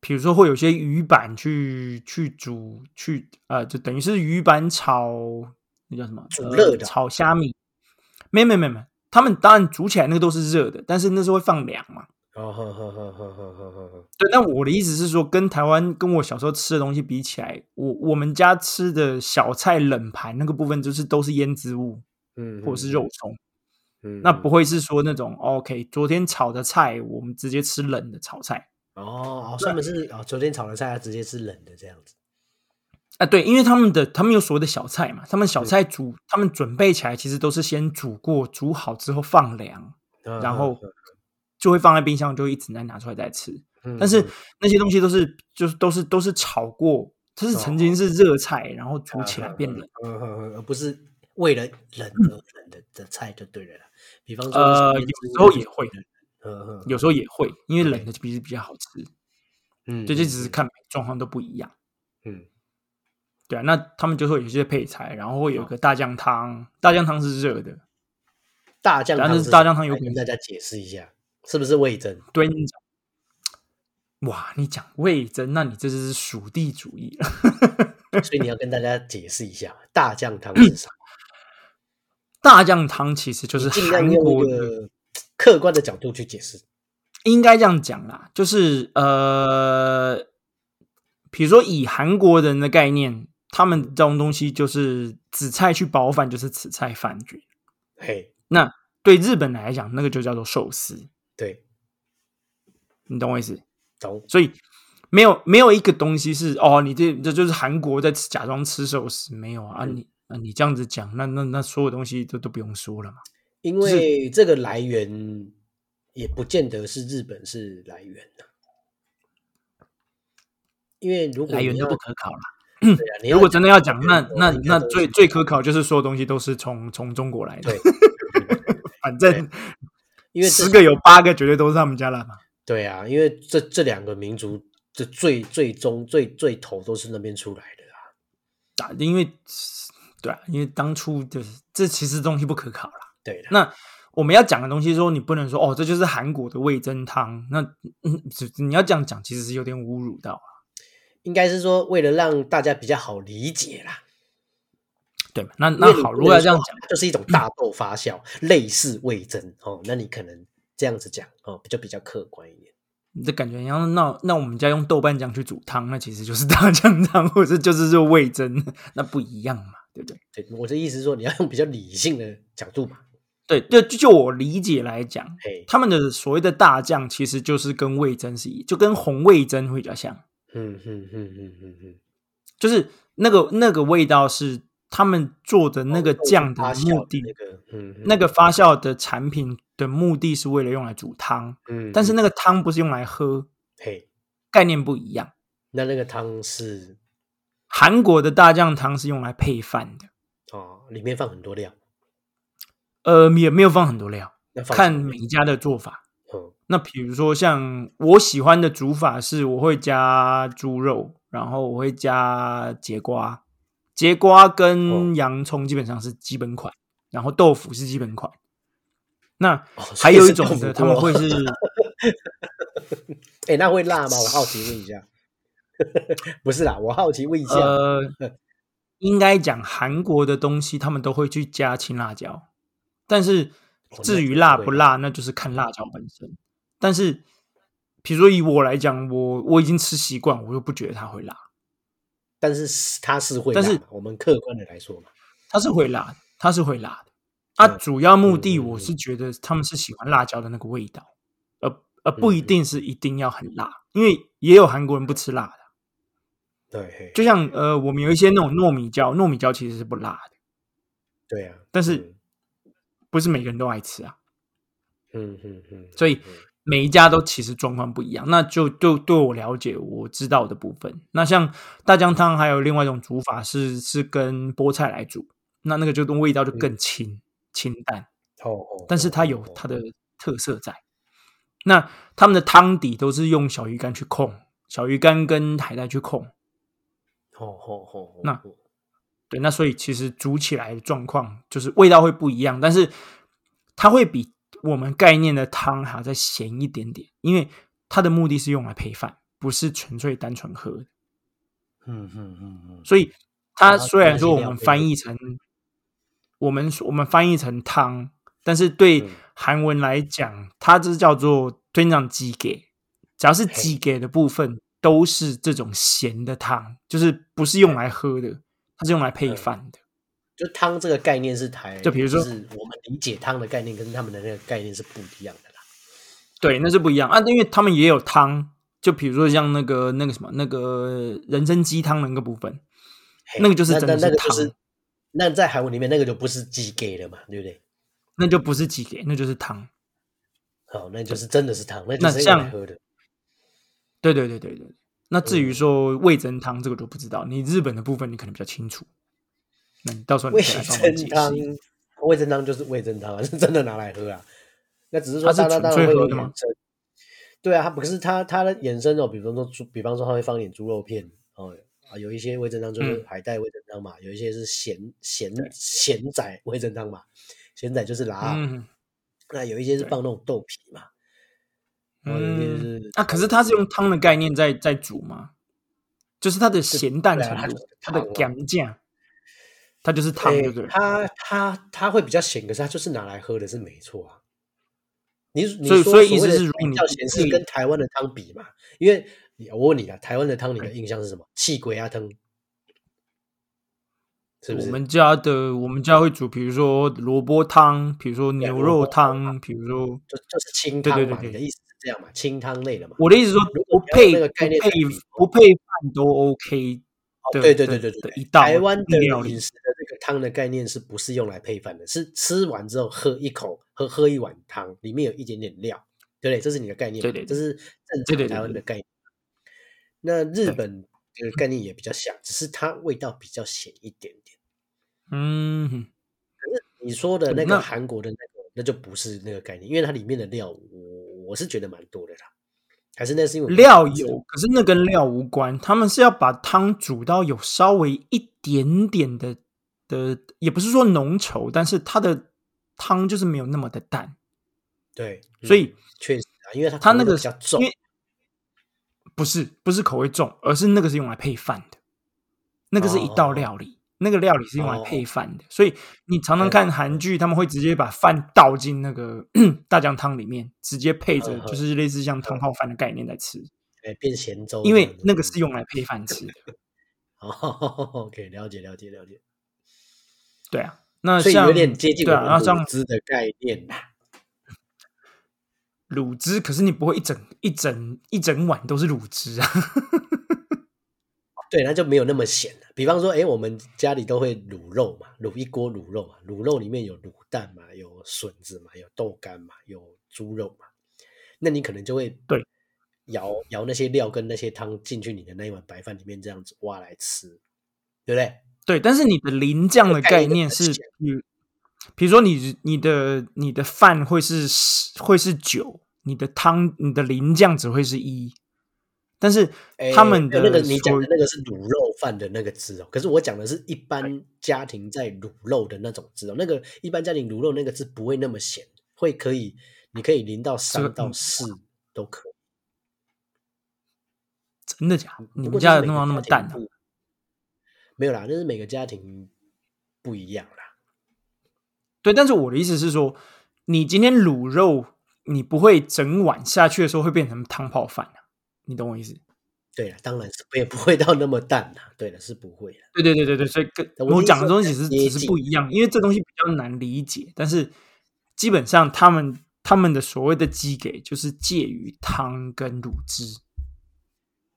比如说会有些鱼板去去煮，去呃，就等于是鱼板炒那叫什么？煮热的炒虾米？没没没没，他们当然煮起来那个都是热的，但是那时候会放凉嘛。哦呵呵呵呵呵呵。对，那我的意思是说，跟台湾跟我小时候吃的东西比起来，我我们家吃的小菜冷盘那个部分，就是都是腌渍物，嗯，或者是肉松。嗯，那不会是说那种 OK，昨天炒的菜我们直接吃冷的炒菜？哦，他们是哦，昨天炒的菜直接吃冷的这样子。啊，对，因为他们的他们有所谓的小菜嘛，他们小菜煮，他们准备起来其实都是先煮过，煮好之后放凉，嗯然后就会放在冰箱，就一直在拿出来再吃。嗯但是嗯那些东西都是就是都是都是炒过，它是曾经是热菜，然后煮起来变冷。嗯嗯嗯，而不是为了冷而冷的的菜就对了啦。比方说，呃，有时候也会，有时候也会，因为冷的比比较好吃。嗯，对，这只是看状况都不一样。嗯对啊，那他们就会有一些配菜，然后会有个大酱汤，大酱汤是热的。大酱汤但是大酱汤有可能跟大家解释一下，是不是味增？对你讲，哇，你讲味增，那你这就是属地主义了。所以你要跟大家解释一下，大酱汤是啥？大酱汤其实就是尽量用韩国的，一个客观的角度去解释。应该这样讲啦，就是呃，比如说以韩国人的概念，他们这种东西就是紫菜去包饭，就是紫菜饭卷。嘿，那对日本来讲，那个就叫做寿司，对，你懂我意思？懂。所以没有没有一个东西是哦，你这这就是韩国在假装吃寿司，没有啊？你啊你这样子讲，那那那所有东西都都不用说了嘛。因为这个来源也不见得是日本是来源的，因为如果来源都不可考啦。对啊，你如果真的要讲，那那那最最可考就是所有东西都是从从中国来的。对，反正因为十个有八个绝对都是他们家的嘛。对啊，因为这这两个民族这最最终最最头都是那边出来的啊。啊，因为对啊，因为当初就是这其实东西不可考啦。对的，那我们要讲的东西说，你不能说哦，这就是韩国的味增汤。那嗯，只你要这样讲，其实是有点侮辱到啊，应该是说为了让大家比较好理解啦。对嘛？那那好，如果要这样讲，就是一种大豆发酵，类似味增哦，那你可能这样子讲哦，就比较客观一点。你这感觉，然后那那我们家用豆瓣酱去煮汤，那其实就是大酱汤，或者就是这味增，那不一样嘛，对不对？对，我的意思是说，你要用比较理性的角度嘛。对，就就就我理解来讲，嘿，他们的所谓的大酱其实就是跟味增是一，就跟红味增会比较像，嗯嗯嗯嗯嗯嗯，就是那个那个味道是他们做的那个酱的目的，那个，嗯，嗯那个发酵的产品的目的是为了用来煮汤，嗯，但是嗯那个。汤不是用来喝，嘿，概念不一样。那那个汤是。韩国的大酱汤是用来配饭的，哦，里面放很多料，呃，也没有放很多料，看每一家的做法。嗯那比如说像我喜欢的煮法是，我会加猪肉，然后我会加节瓜，节瓜哦跟洋葱基本上是基本款，然后豆腐是基本款。那还有一种的，他们锅会 是哎，那会辣吗？我好奇问一下。不是啦，我好奇问一下。呃，应该讲韩国的东西，他们都会去加青辣椒，但是至于辣不辣，那就是看辣椒本身。但是，比如说以我来讲，我我已经吃习惯，我就不觉得它会辣，但是它是会辣但是，我们客观的来说嘛，它是会辣的，它是会辣的。啊，嗯主要目的我是觉得他们是喜欢辣椒的那个味道，而而不一定是一定要很辣，因为也有韩国人不吃辣的。对，就像呃，我们有一些那种糯米椒，糯米椒其实是不辣的，对啊，但是不是每个人都爱吃啊。嗯嗯嗯，所以嗯每一家都其实状况不一样。那就就对我了解我知道的部分，那像大酱汤还有另外一种煮法是是跟菠菜来煮，那那个就味道就更清、清淡，哦哦，但是它有它的特色在。那他们的汤底都是用小鱼干去控，小鱼干跟海带去控。哦哦哦，那哦对，那所以其实煮起来的状况就是味道会不一样，但是它会比我们概念的汤还要再咸一点点，因为它的目的是用来配饭，不是纯粹单纯喝的。嗯嗯嗯嗯，所以它它虽然说我们翻译成我们我们翻译成汤，但是对嗯。韩文来讲，它这叫做推长鸡给，只要是嘿。鸡给的部分都是这种咸的汤，就是不是用来喝的，它是用来配嗯饭的。就汤这个概念是台，就比如说是我们理解汤的概念跟他们的那个概念是不一样的啦。对，那是不一样啊，因为他们也有汤，就比如说像那个那个什么那个人参鸡汤的那个部分，那个就是真的是汤那那个就是，那在韩文里面那个就不是鸡给的嘛，对不对？那就不是鸡给，那就是汤。好，那就是真的是汤，那就那是用来像喝的。对对对对对。那至于嗯说味增汤这个就不知道，你日本的部分你可能比较清楚。到时候你味噌汤。味噌汤就是味噌汤啊，是真的拿来喝啊。那只是说它当然会有衍生。对啊，它不是它它的衍生哦，比方说猪，比方说它会放点猪肉片哦啊，有一些味噌汤就是嗯海带味噌汤嘛，有一些是咸咸对咸仔味噌汤嘛，咸仔就是辣，嗯那有一些是放那种豆皮嘛，嗯是，啊，可是它是用汤的概念在在煮吗？就是它的咸淡程度对啊它就的汤啊咸酱，它就是汤，对不对？它它它会比较咸，可是它就是拿来喝的，是没错啊。你你所以说所以意思谓的是如果你比较咸是跟台湾的汤比嘛？因为我问你啊，台湾的汤你的印象是什么？气鬼鸭汤，是不是？我们家的我们家会煮，比如说萝卜汤，比如说牛肉汤汤，比如说就就是清汤嘛，对对对对你的意思是这样嘛？清汤类的嘛？我的意思说不配不配不配饭都 OK 的，对对对的对对对，一道台湾的饮食的这个汤的概念是不是用来配饭的？是吃完之后喝一口，喝喝一碗汤，里面有一点点料，对不对？这是你的概念嘛，对对对这是正常台湾的概念。那日本的概念也比较像，只是它味道比较咸一点点。嗯可是，你说的那那个韩国的那个，那就不是那个概念，因为它里面的料，我我是觉得蛮多的啦。还是那是因为我没吃料有，可是那跟料无关，他们是要把汤煮到有稍微一点点的的，也不是说浓稠，但是它的汤就是没有那么的淡，对，所以嗯确实啊，因为它它那个比较重因，为不是不是口味重，而是那个是用来配饭的，那个是一道哦。料理，那个料理是用来哦。配饭的，所以你常常看韩剧，他们会直接把饭倒进那个 大酱汤里面，直接配着就是类似像汤泡饭的概念在吃，哎，变咸粥因为那个是用来配饭吃的。哦，OK，了解了解了解，对啊，那像所以有点接近对啊，我们然后像卤汁的概念啦。卤汁，可是你不会一整一整一整碗都是卤汁啊。对，那就没有那么咸了。比方说，哎，我们家里都会卤肉嘛，卤一锅卤肉嘛，卤肉里面有卤蛋嘛，有笋子嘛，有豆干嘛，有猪肉嘛，那你可能就会对舀舀那些料跟那些汤进去你的那一碗白饭里面，这样子挖来吃，对不对？对，但是你的淋酱的概念是，很浅比如说你你的你的饭会是会是九，你的汤你的淋酱只会是一，但是诶他们的那个你讲的那个是卤肉饭的那个汁哦，可是我讲的是一般家庭在卤肉的那种汁哦，那个一般家庭卤肉那个汁不会那么咸，会可以，你可以淋到这三到四都可以。真的假的？你们家有弄到那么淡啊？没有啦，那是每个家庭不一样啦。对，但是我的意思是说，你今天卤肉，你不会整碗下去的时候会变成汤泡饭啊？你懂我意思？对了，当然是也不会到那么淡啦。对了，是不会的。对对对对对，所以跟我讲的东西只是接只是不一样，因为这东西比较难理解。但是基本上他们他们的所谓的鸡给就是介于汤跟卤汁，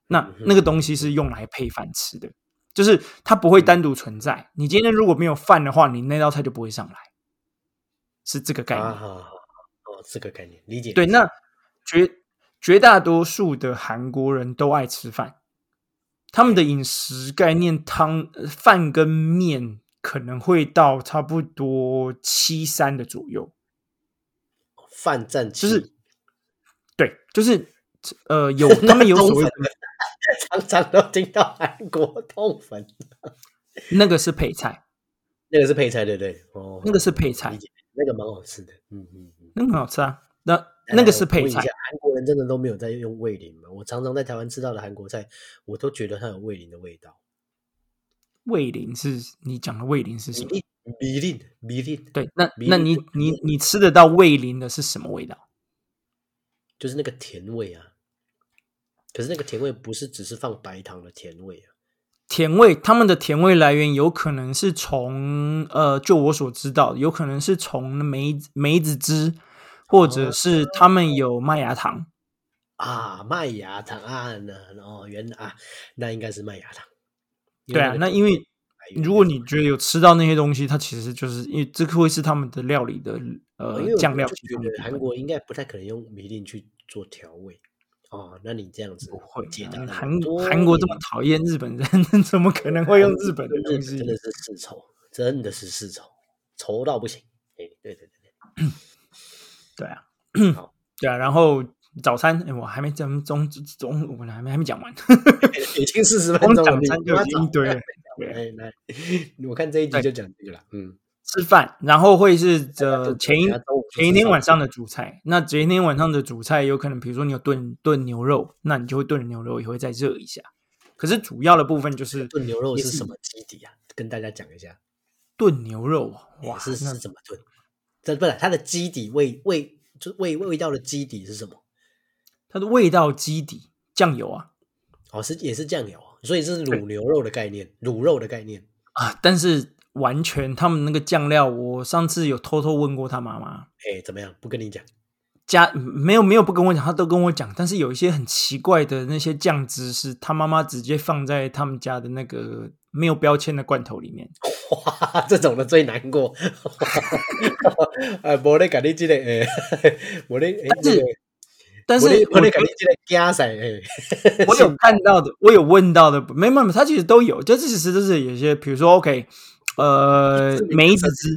那嗯那个东西是用来配饭吃的，就是它不会嗯单独存在。你今天如果没有饭的话，你那道菜就不会上来，是这个概念。啊，好好好哦，这个概念理解。对，那绝绝大多数的韩国人都爱吃饭，他们的饮食概念汤呃饭跟面可能会到差不多七三的左右，饭占就是对，就是呃有他们有所谓的 常常都听到韩国痛粉，那个是配菜，那个是配菜，对不对？哦，那个是配菜，那个蛮好吃的。嗯嗯嗯。那个很好吃啊，那那个是配菜人真的都没有在用味淋吗？我常常在台湾吃到的韩国菜，我都觉得它有味淋的味道。味淋是你讲的味淋是什么？米粒，米粒，米粒，对，那那你你你吃得到味淋的是什么味道？就是那个甜味啊。可是那个甜味不是只是放白糖的甜味啊。甜味，他们的甜味来源有可能是从呃，就我所知道，有可能是从梅梅子汁，或者是他们有麦芽糖。啊，麦芽糖啊，那哦，原来啊，那应该是麦芽糖。对啊，那因为如果你觉得有吃到那些东西，它其实就是因为这个会是他们的料理的哦呃酱料就觉得韩国应该不太可能用米粒去做调味，哦，那你这样子不会解答韩多韩国这么讨厌日本人，怎么可能会用日本的东西真？的是世仇，真的是世仇，仇到不行。哎，对对对对啊好，对啊，然后早餐，哎，我还没讲中中午，我还没还没讲完，对，已经四十分光钟了，你讲餐就已经一堆了。对来来，我看这一集就讲这个了。嗯，吃饭，然后会是就呃前一前一天晚上的主菜。那前一天晚上的主菜有可能，比如说你有炖炖牛肉，那你就会炖牛肉也会再热一下。可是主要的部分就是炖牛肉是是什么基底啊？跟大家讲一下，炖牛肉，哇，是那是怎么炖？这不是它的基底味味，就味味道的基底是什么？它的味道基底酱油啊哦，是也是酱油，所以是卤牛肉的概念，卤肉的概念。啊，但是完全他们那个酱料，我上次有偷偷问过他妈妈，哎，怎么样？不跟你讲，家没有没有不跟我讲，他都跟我讲，但是有一些很奇怪的那些酱汁是他妈妈直接放在他们家的那个没有标签的罐头里面。哇，这种的最难过。啊，无咧甲你这个诶，无咧，诶但是这个但是我咧甲你这个加赛诶，我有看到的，我有问到的，没没没，它其实都有，就其实都是有一些，比如说 OK，呃，梅子汁，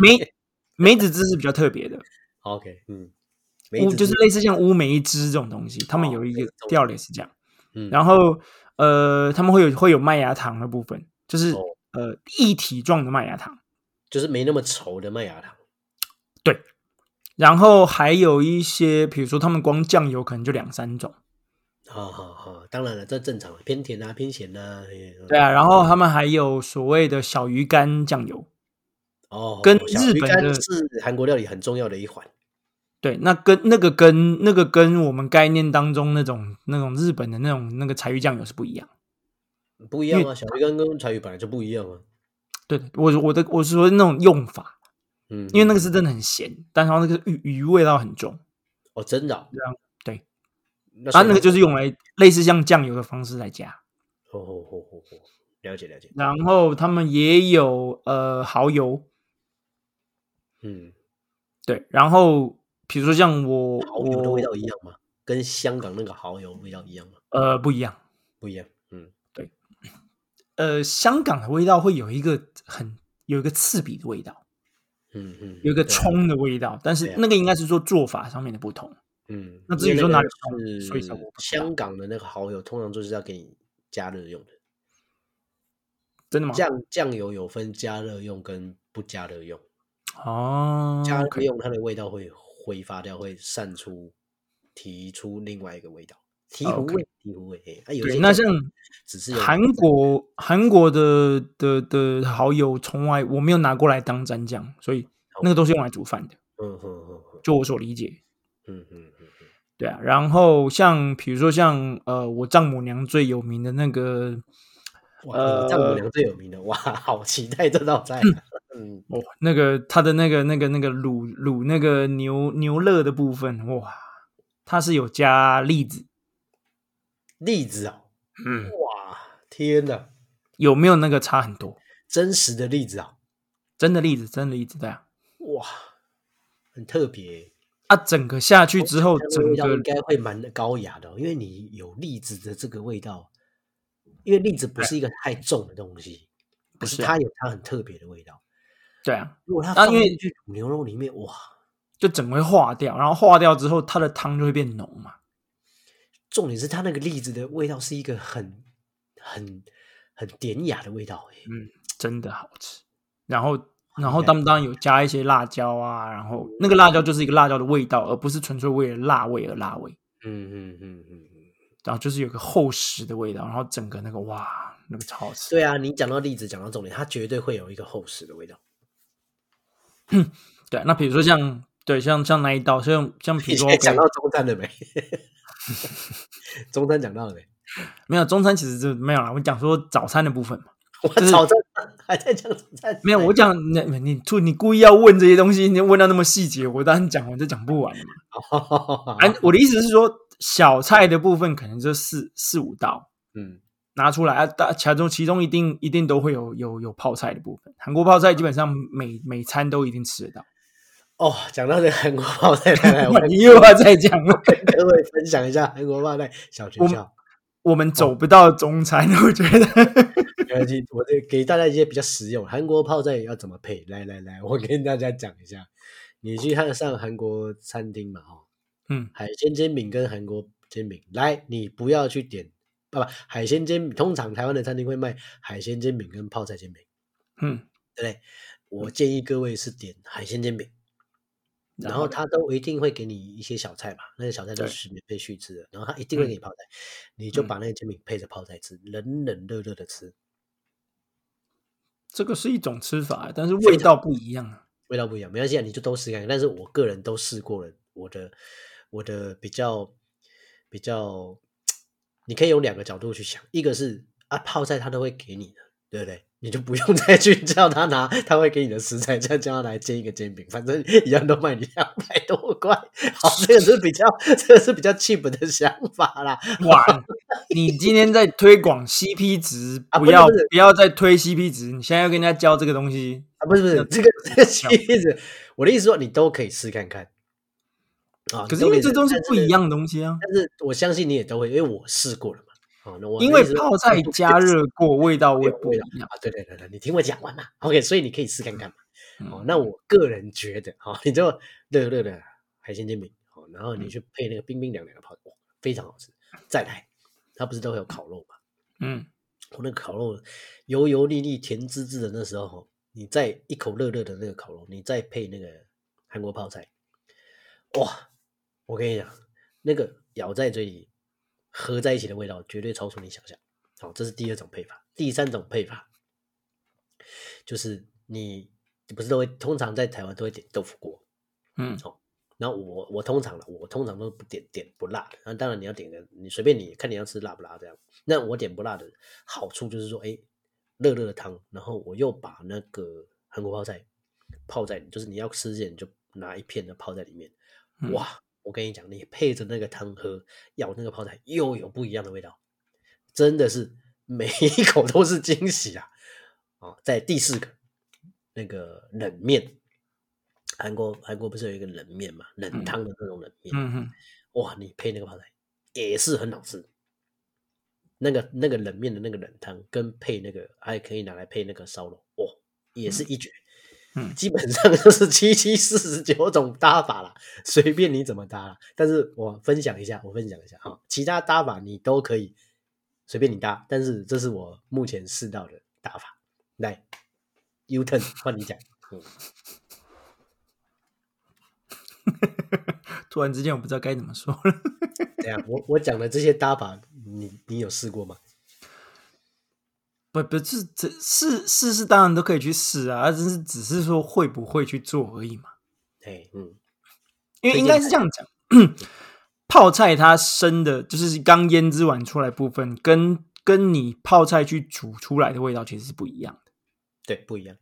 梅面。梅子汁是比较特别的，OK，嗯，梅乌就是类似像乌梅汁这种东西，他们哦有一个调类是这样。嗯，然后呃，他们会有会有麦芽糖的部分，就是、哦呃一体状的麦芽糖，就是没那么稠的麦芽糖。对然后还有一些，比如说他们光酱油可能就两三种，好好好，当然了，这正常，偏甜啊，偏咸啊。对啊，然后他们还有所谓的小鱼干酱油，哦，跟日本的是韩国料理很重要的一环。对，那跟那个跟那个跟我们概念当中那种那种日本的那种那个柴鱼酱油是不一样。不一样啊，小鱼干跟柴鱼本来就不一样啊。对，我我的我是说那种用法，嗯，因为那个是真的很咸，但是它那个鱼鱼味道很重，哦，真的对，那它那个就是用来类似像酱油的方式来加。哦哦哦哦哦，了解了解。然后他们也有呃蚝油，嗯，对，然后比如说像我我蚝油的味道一样吗？跟香港那个蚝油味道一样吗？呃不一样，不一样。嗯，对呃香港的味道会有一个很有一个刺鼻的味道，嗯嗯，有一个冲的味道，但是那个应该是说做法上面的不同。嗯，那至于说哪里冲是香港的那个蚝油，通常就是要给你加热用的。真的吗？酱酱油有分加热用跟不加热用，哦，加热用它的味道会挥发掉，会散出提出另外一个味道，醍醐 OK 味，醍醐味。嘿啊，有那像只是有韩国韩国的的的蚝油，从来我没有拿过来当蘸酱，所以那个都是用来煮饭的，嗯哼哼哼，就我所理解。嗯嗯嗯嗯，对啊，然后像比如说像呃，我丈母娘最有名的那个哇，呃丈母娘最有名的，哇，好期待这道菜啊。嗯，哦，那个它的那个那个那个卤卤那个牛牛肋的部分，哇，它是有加栗子，栗子哦，嗯，哇，天哪，有没有那个差很多？真实的栗子啊，真的栗子，真的栗子，对啊，哇，很特别。啊，整个下去之后，它整个应该会蛮高雅的哦、因为你有栗子的这个味道，因为栗子不是一个太重的东西，可是不是啊它有它很特别的味道。对啊，如果它放进去煮牛肉里面，哇，就整个会化掉，然后化掉之后，它的汤就会变浓嘛。重点是它那个栗子的味道是一个很很很典雅的味道、欸，嗯，真的好吃。然后，然后厉害他们当然有加一些辣椒啊，然后那个辣椒就是一个辣椒的味道，而不是纯粹为了辣味而辣味。嗯嗯嗯嗯嗯，然后就是有个厚实的味道，然后整个那个哇，那个超好吃。对啊，你讲到例子，讲到重点，它绝对会有一个厚实的味道。对，那比如说像对像像那一道，像像比如说讲到中餐了没？中餐讲到了没？没有中餐其实就没有了，我讲说早餐的部分嘛，我就是早餐还在讲早餐，没有我讲你你你你故意要问这些东西，你问到那么细节，我当然讲完就讲不完了嘛。哎啊，我的意思是说，小菜的部分可能就四四五道嗯，拿出来啊，大其中其中一定一定都会有有有泡菜的部分。韩国泡菜基本上每每餐都一定吃得到。哦，讲到这韩国泡菜，来来，我你 又要再讲了。跟各位分享一下韩国泡菜小诀窍。我们走不到中餐，我觉得。没关系，我这给大家一些比较实用。韩国泡菜要怎么配？来来来，我跟大家讲一下。你去看上韩国餐厅嘛，哈，嗯，海鲜煎饼跟韩国煎饼，来，你不要去点，不不，海鲜煎饼通常台湾的餐厅会卖海鲜煎饼跟泡菜煎饼，嗯，对不对？我建议各位是点海鲜煎饼，然后他都一定会给你一些小菜嘛，那些小菜都是免费续吃的，然后他一定会给你泡菜，你就把那个煎饼配着泡菜吃，冷冷热热的吃，这个是一种吃法，但是味道不一样啊。味道不一样，没关系啊，你就都试看看。但是我个人都试过了，我的我的比较比较，你可以有两个角度去想，一个是啊泡菜他都会给你的，对不对？你就不用 再去叫他拿，他会给你的食材，再叫他来煎一个煎饼，反正一样都卖你两百多块。好，这个是比较这个是比较 cheap 的想法啦。哇，你今天在推广 CP 值，啊不要不要再推 CP 值，你现在要跟人家教这个东西，啊，不是不是，这个这个意思，我的意思说你都可以试看看啊。可是因为这都是不一样。的东西啊。但是我相信你也都会，因为我试过了嘛。哦，那我因为泡菜加热过，味道会不一样。啊，对对对对，你听我讲完嘛。OK，所以你可以试看看嘛。哦嗯，那我个人觉得，哈、你就热热的海鲜煎饼，哦，然后你去配那个冰冰凉凉的泡，菜，非常好吃。再来，它不是都会有烤肉嘛？嗯，我那个烤肉油油腻腻、甜滋滋的，那时候哈，你再一口热热的那个烤肉，你再配那个韩国泡菜，哇！我跟你讲，那个咬在嘴里合在一起的味道，绝对超出你想象。好，这是第二种配法。第三种配法就是你不是都会通常在台湾都会点豆腐锅，嗯好然后我我通常了，我通常都不点点不辣的。那当然你要点个，你随便你看你要吃辣不辣这样。那我点不辣的好处就是说，哎，热热的汤，然后我又把那个韩国泡菜泡在，就是你要吃之前你就拿一片的泡在里面。嗯哇，我跟你讲，你配着那个汤喝，咬那个泡菜又有不一样的味道，真的是每一口都是惊喜啊！啊，在第四个那个冷面。韩国韩国不是有一个冷面嘛，冷汤的那种冷面，嗯嗯，哇，你配那个泡菜也是很好吃。那个那个冷面的那个冷汤，跟配那个还可以拿来配那个烧肉，哇，也是一绝。嗯基本上就是七七四十九种搭法啦，随便你怎么搭啦。但是我分享一下，我分享一下哈，其他搭法你都可以随便你搭，但是这是我目前试到的搭法。来，U turn 换你讲，嗯，突然之间我不知道该怎么说了。对啊？我我讲的这些搭法，你你有试过吗？不不是这试试试当然都可以去试啊，只是只是说会不会去做而已嘛。对，嗯，因为应该是这样讲，泡菜它生的就是刚腌制完出来部分，跟跟你泡菜去煮出来的味道其实是不一样的。对，不一样。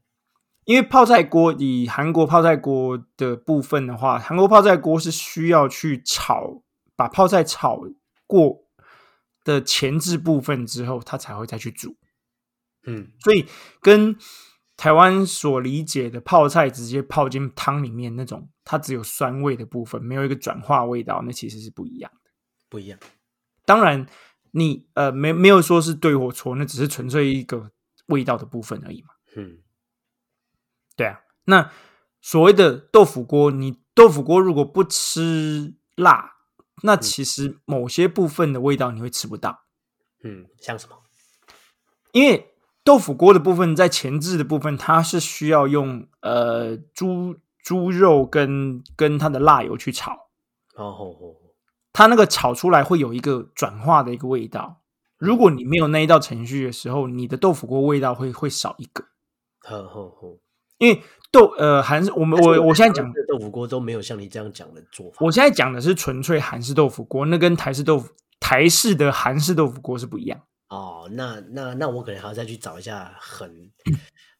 因为泡菜锅以韩国泡菜锅的部分的话，韩国泡菜锅是需要去炒，把泡菜炒过的前置部分之后，它才会再去煮。嗯，所以跟台湾所理解的泡菜直接泡进汤里面那种，它只有酸味的部分，没有一个转化味道，那其实是不一样的。不一样。当然你，呃没没有说是对或错，那只是纯粹一个味道的部分而已嘛。嗯，对啊，那所谓的豆腐锅，你豆腐锅如果不吃辣，那其实某些部分的味道你会吃不到，嗯，像什么？因为豆腐锅的部分在前置的部分，它是需要用呃猪猪肉跟跟它的辣油去炒，哦吼吼，它那个炒出来会有一个转化的一个味道。如果你没有那一道程序的时候，你的豆腐锅味道会会少一个，呵呵呵。因为豆呃韩式我们我我现在讲的豆腐锅都没有像你这样讲的做法。我现在讲的是纯粹韩式豆腐锅，那跟台式豆腐台式的韩式豆腐锅是不一样。哦，那那那我可能还要再去找一下很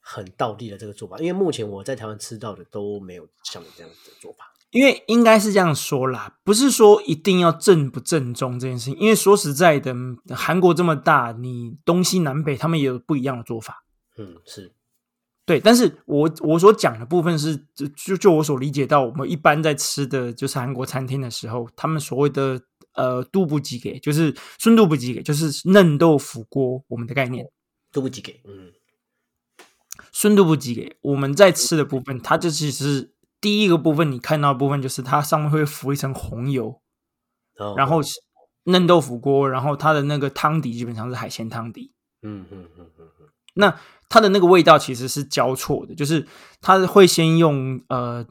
很道地的这个做法，因为目前我在台湾吃到的都没有像你这样的做法。因为应该是这样说啦，不是说一定要正不正宗这件事情。因为说实在的，韩国这么大，你东西南北他们也有不一样的做法。嗯，是对，但是我我所讲的部分是，就就就我所理解到，我们一般在吃的就是韩国餐厅的时候，他们所谓的呃度不及格，就是深度不及格，就是嫩豆腐锅我们的概念。度不及格，嗯，深度不及格，我们在吃的部分，它就其实第一个部分你看到的部分就是它上面会浮一层红油，然后嫩豆腐锅，然后它的那个汤底基本上是海鲜汤底。嗯嗯嗯嗯嗯，那。它的那个味道其实是交错的，就是它会先用呃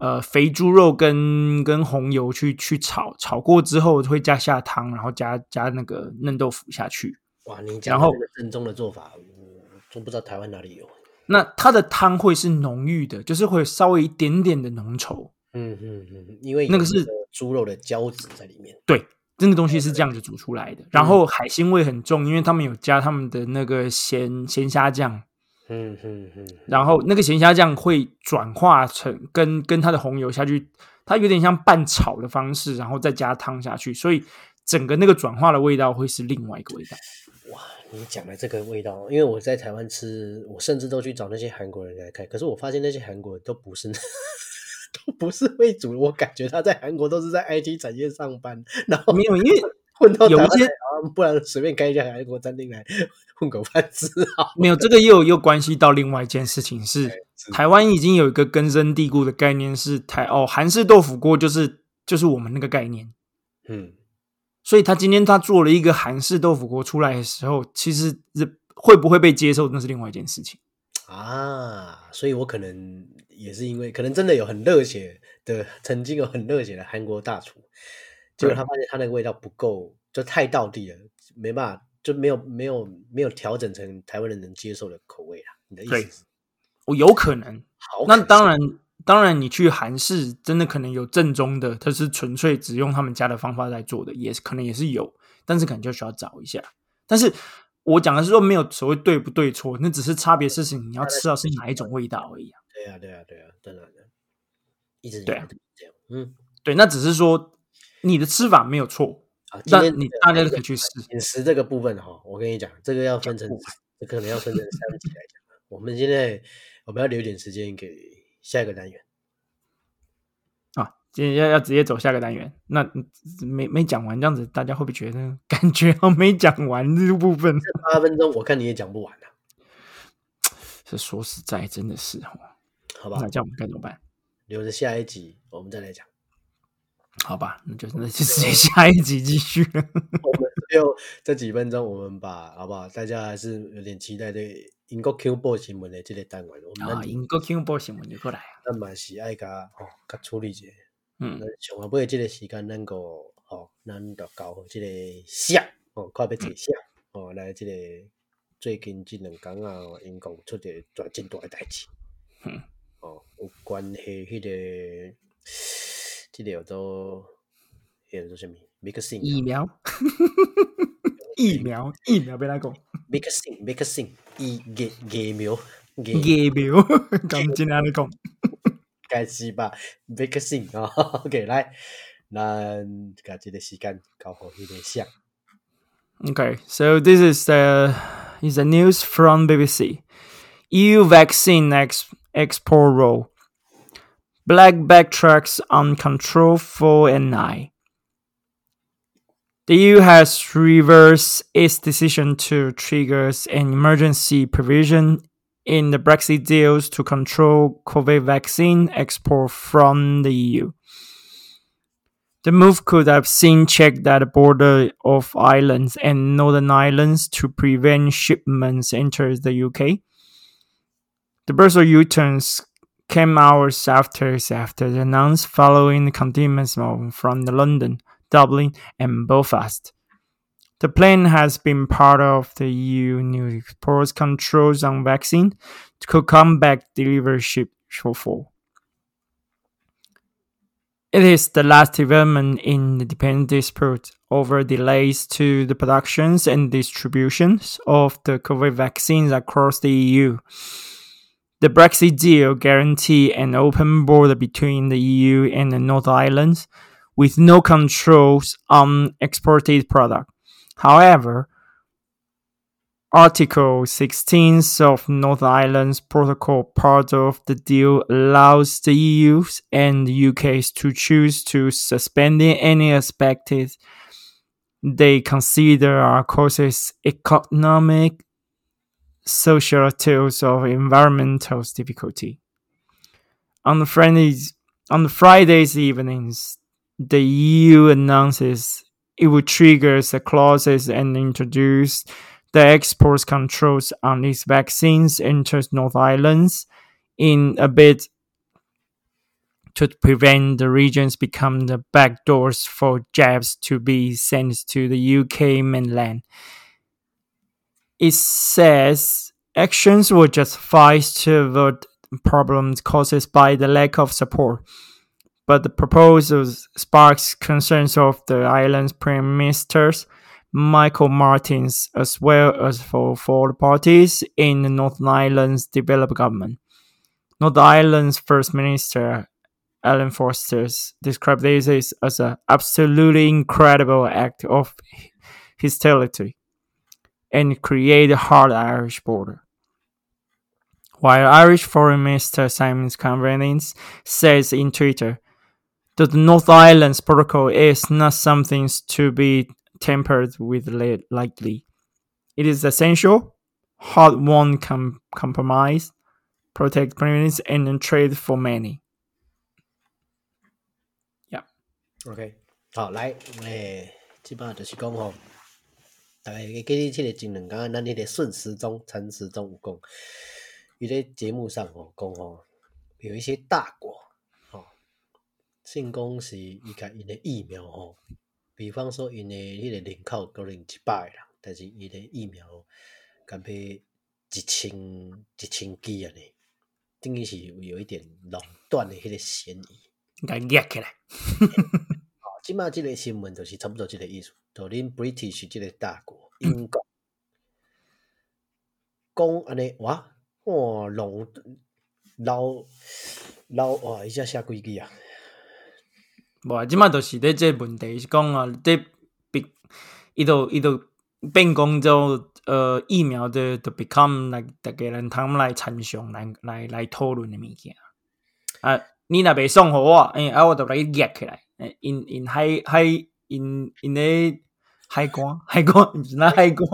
呃肥猪肉跟跟红油去去炒，炒过之后会加下汤，然后加加那个嫩豆腐下去。哇，你讲这个正宗的做法，我真不知道台湾哪里有。那它的汤会是浓郁的，就是会稍微一点点的浓稠。嗯嗯嗯，因为那个是猪肉的胶质在里面。对，那个东西是这样子煮出来的。然后海鲜味很重，因为他们有加他们的那个咸咸虾酱，嗯嗯嗯，然后那个咸虾酱会转化成跟跟它的红油下去，它有点像拌炒的方式，然后再加汤下去，所以整个那个转化的味道会是另外一个味道。哇，你讲的这个味道，因为我在台湾吃，我甚至都去找那些韩国人来开，可是我发现那些韩国人都不是。都不是为主，我感觉他在韩国都是在 IT 产业上班，然后没有，因为混到有一些不然随便开一家韩国餐厅来混口饭吃啊。没有这个又又关系到另外一件事情是，是台湾已经有一个根深蒂固的概念是台哦韩式豆腐锅就是就是我们那个概念，嗯，所以他今天他做了一个韩式豆腐锅出来的时候，其实是会不会被接受那是另外一件事情。啊，所以我可能也是因为，可能真的有很热血的，曾经有很热血的韩国大厨，结果他发现他那个味道不够，就太到地了，没办法，就没有没有没有调整成台湾人能接受的口味啦。你的意思是？我有可能，那当然，当然，你去韩式真的可能有正宗的，它是纯粹只用他们家的方法在做的，也是可能也是有，但是可能就需要找一下。但是我讲的是说没有所谓对不对错，那只是差别事情，你要吃到是哪一种味道而已啊。对啊，对啊，对啊，当然的，一直这样。嗯，对，那只是说你的吃法没有错，啊，今那天你大家都可以去试。饮食这个部分哈，我跟你讲，这个要分成，这可能要分成三集来讲。我们现在我们要留点时间给下一个单元。啊，今天要要直接走下个单元，那嗯没没讲完，这样子大家会不会觉得感觉好没讲完这个部分？八分钟，我看你也讲不完啊，这说实在，真的是哦。好吧那？这样我们该怎么办？留着下一集我们再来讲。好吧，那就那就直接下一集继续了。我们最后这几分钟，我们把好不好？大家还是有点期待对英国 Q 播新闻的这个单元。我们啊，英国 King 播新闻就过来啊。咱嘛是爱甲哦甲处理者。嗯那，上下尾这个时间，咱个哦，咱就交即个下哦，快要坐写哦，来这个最近这两天啊，英国出一个大真大诶代志嗯，哦，有关系迄、个叫做迄个做啥物？mixing 疫苗，疫苗，疫苗，别来讲 mixing mixing 疫疫疫苗疫疫苗，咁真安尼讲。该是吧？mixing 啊，OK，来，咱甲即个时间交互迄个写。 Okay, so this is the is the news from BBC. EU vaccine ex- export roll. Black backtracks on control for NI. The EU has reversed its decision to trigger an emergency provision in the Brexit deals to control COVID vaccine export from the EU. The move could have seen checked at the border of Ireland and Northern Ireland to prevent shipments enter the UK. The Brussels U-turns came hours after after the announced following the move from London, Dublin, and Belfast. The plan has been part of the EU new export controls on vaccine to combat delivery ship shortfall. It is the last development in the dependent dispute over delays to the productions and distributions of the COVID vaccines across the EU. The Brexit deal guaranteed an open border between the EU and the North Island, with no controls on exported product. However, Article 16 of North Ireland's protocol, part of the deal, allows the EU and the UK to choose to suspend any aspects they consider are causes economic, social, tools or environmental difficulty. On the Fridays, on Fridays evenings, the EU announces it will trigger the clauses and introduce the export controls on these vaccines into North Islands in a bid to prevent the regions become the backdoors for jabs to be sent to the UK mainland. It says actions justified to avert problems caused by the lack of support, but the proposal sparks concerns of the island's prime ministers Michael Martins, as well as for, the parties in the Northern Ireland's developed government. Northern Ireland's First Minister, Alan Foster, described this as an absolutely incredible act of hostility and create a hard Irish border. While Irish Foreign Minister Simon Convenience says in Twitter that the North Islands Protocol is not something to be tempered with lightly. It is essential, hard won com- compromise, protect premiums and trade for many. Yeah. OK，好，来，诶，基本上就是讲吼， 大概记你即个前两讲，咱迄个顺时钟、陈时钟有讲，伊咧节目上吼讲吼，有一些大国吼，信讲是伊甲因的疫苗吼。比方说，因的迄个人口可能一百个人，但是伊的疫苗敢被一千一千支安尼，等于是有一点垄断的迄个嫌疑。应该压起来。哦，即马即个新闻就是差不多即个意思。就恁 British 即个大国英国讲安尼，哇哇龙老老哇，一下下几支啊！无，即马就是咧，即问题是讲啊，这变，伊都伊都变讲做呃疫苗的都 become 来逐个人通来参详来来来讨论的物件啊。你若袂送互我，诶，啊，我就来夹起来。诶，因因海海因因咧海关海关毋是那海关，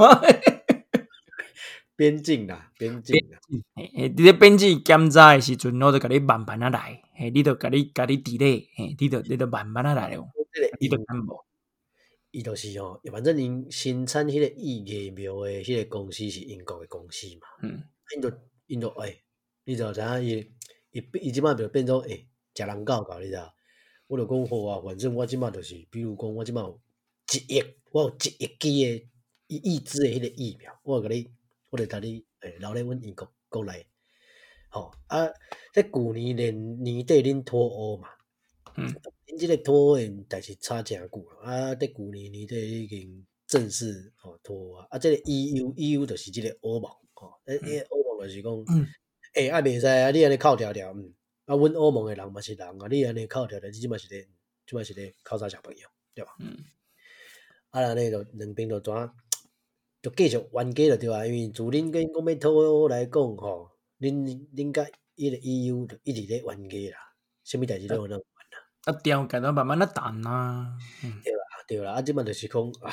边境啦，边境啦。诶，伫咧边境检查诶时阵，我就甲你慢慢啊来。嘿，你著甲你甲你伫咧，嘿，你著你著慢慢啊来哦。你著看无？伊就是吼，反正因生产迄个疫苗诶，迄个公司是英国诶公司嘛。嗯。因著因著诶，你知影伊伊伊即摆就变做诶，食人狗狗你知？我著讲好啊，反正我即摆就是，比如讲我即摆有一亿，我有一亿支诶一亿支诶迄个疫苗，我甲你，我著甲你诶留咧阮英国国内。吼啊！即旧年年年底恁脱欧嘛，嗯，恁即个脱欧诶代志差诚久啊！伫旧年年底已经正式吼脱欧啊！啊，即个 EU EU 就是即个欧盟吼，诶，欧盟就是讲，诶，啊袂使啊！你安尼靠条条，嗯，啊，阮欧盟诶人嘛是人啊，你安尼靠条条，即嘛是咧，即嘛是咧靠啥小朋友，对吧？嗯，啊，安尼就两边就怎，就继续冤家就对啊，因为自恁跟讲要脱欧来讲吼。恁恁甲伊个 EU 就一直咧冤家啦，啥物代志都有能冤啦。啊，调解都慢慢咧谈啦。对啦，对啦，啊，即嘛就是讲啊，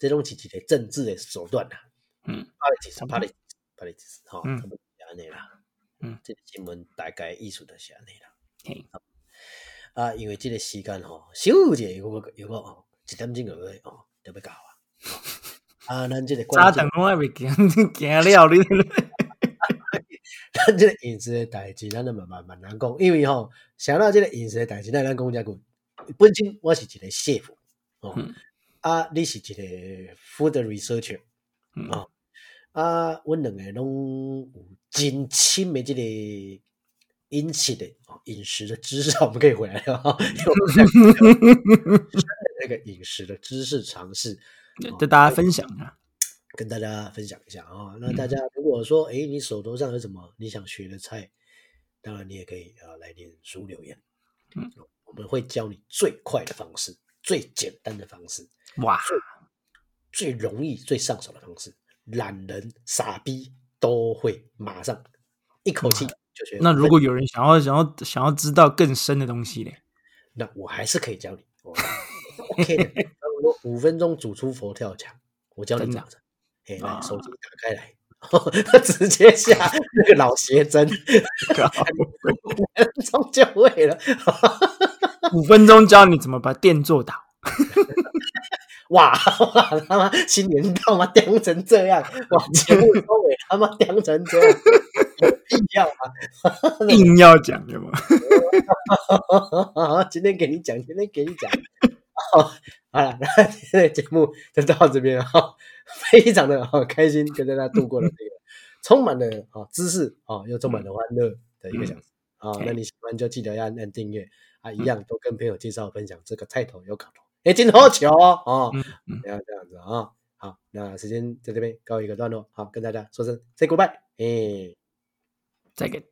即拢是一个政治诶手段啦。嗯。拍咧几次，拍咧拍咧几次，吼，差不多安尼啦。嗯。这个新闻大概意思就是安尼啦。嘿。啊，因为即个时间吼，小姐有个有个吼，一点钟就要哦，就要到啊。啊，咱即个早顿我还未行，行了你。咱即个饮食诶代志，咱就慢慢慢慢讲，因为吼想到即个饮食诶代志，咱咱讲遮久。本身我是一个 chef 哦，啊，你是一个 food researcher 哦，啊，阮两个拢有真深的即个饮食的哦，饮食的知识，我们可以回来了哈。那个饮食的知识尝试，跟大家分享啊。跟大家分享一下啊，那大家如果说，哎，你手头上有什么你想学的菜，当然你也可以啊来点书留言，嗯，我们会教你最快的方式，最简单的方式，哇，最最容易、最上手的方式懒人、傻逼都会马上一口气就学。那如果有人想要想要想要知道更深的东西呢，那我还是可以教你。我 OK 的，差不多五分钟煮出佛跳墙，我教你这样子。哎，来啊手机打开来。直接下那个老邪针，五分钟就会了。五分钟教你怎么把电做倒。哇哇他妈新年到吗？刁成这样，哇节目收尾他妈刁成这样，有必要吗？硬要讲的吗，今天给你讲，今天给你讲。好，好了，那今天的节目就到这边哈，非常的好开心跟大家度过了这个充满了啊知识啊又充满了欢乐的一个小时啊。嗯那你喜欢就记得要按按订阅啊，一样都跟朋友介绍分享这个菜头有搞头，哎，金头球哦，哦嗯嗯不要这样子啊。好，那时间在这边告一个段落，好，跟大家说声 say goodbye，哎。再给。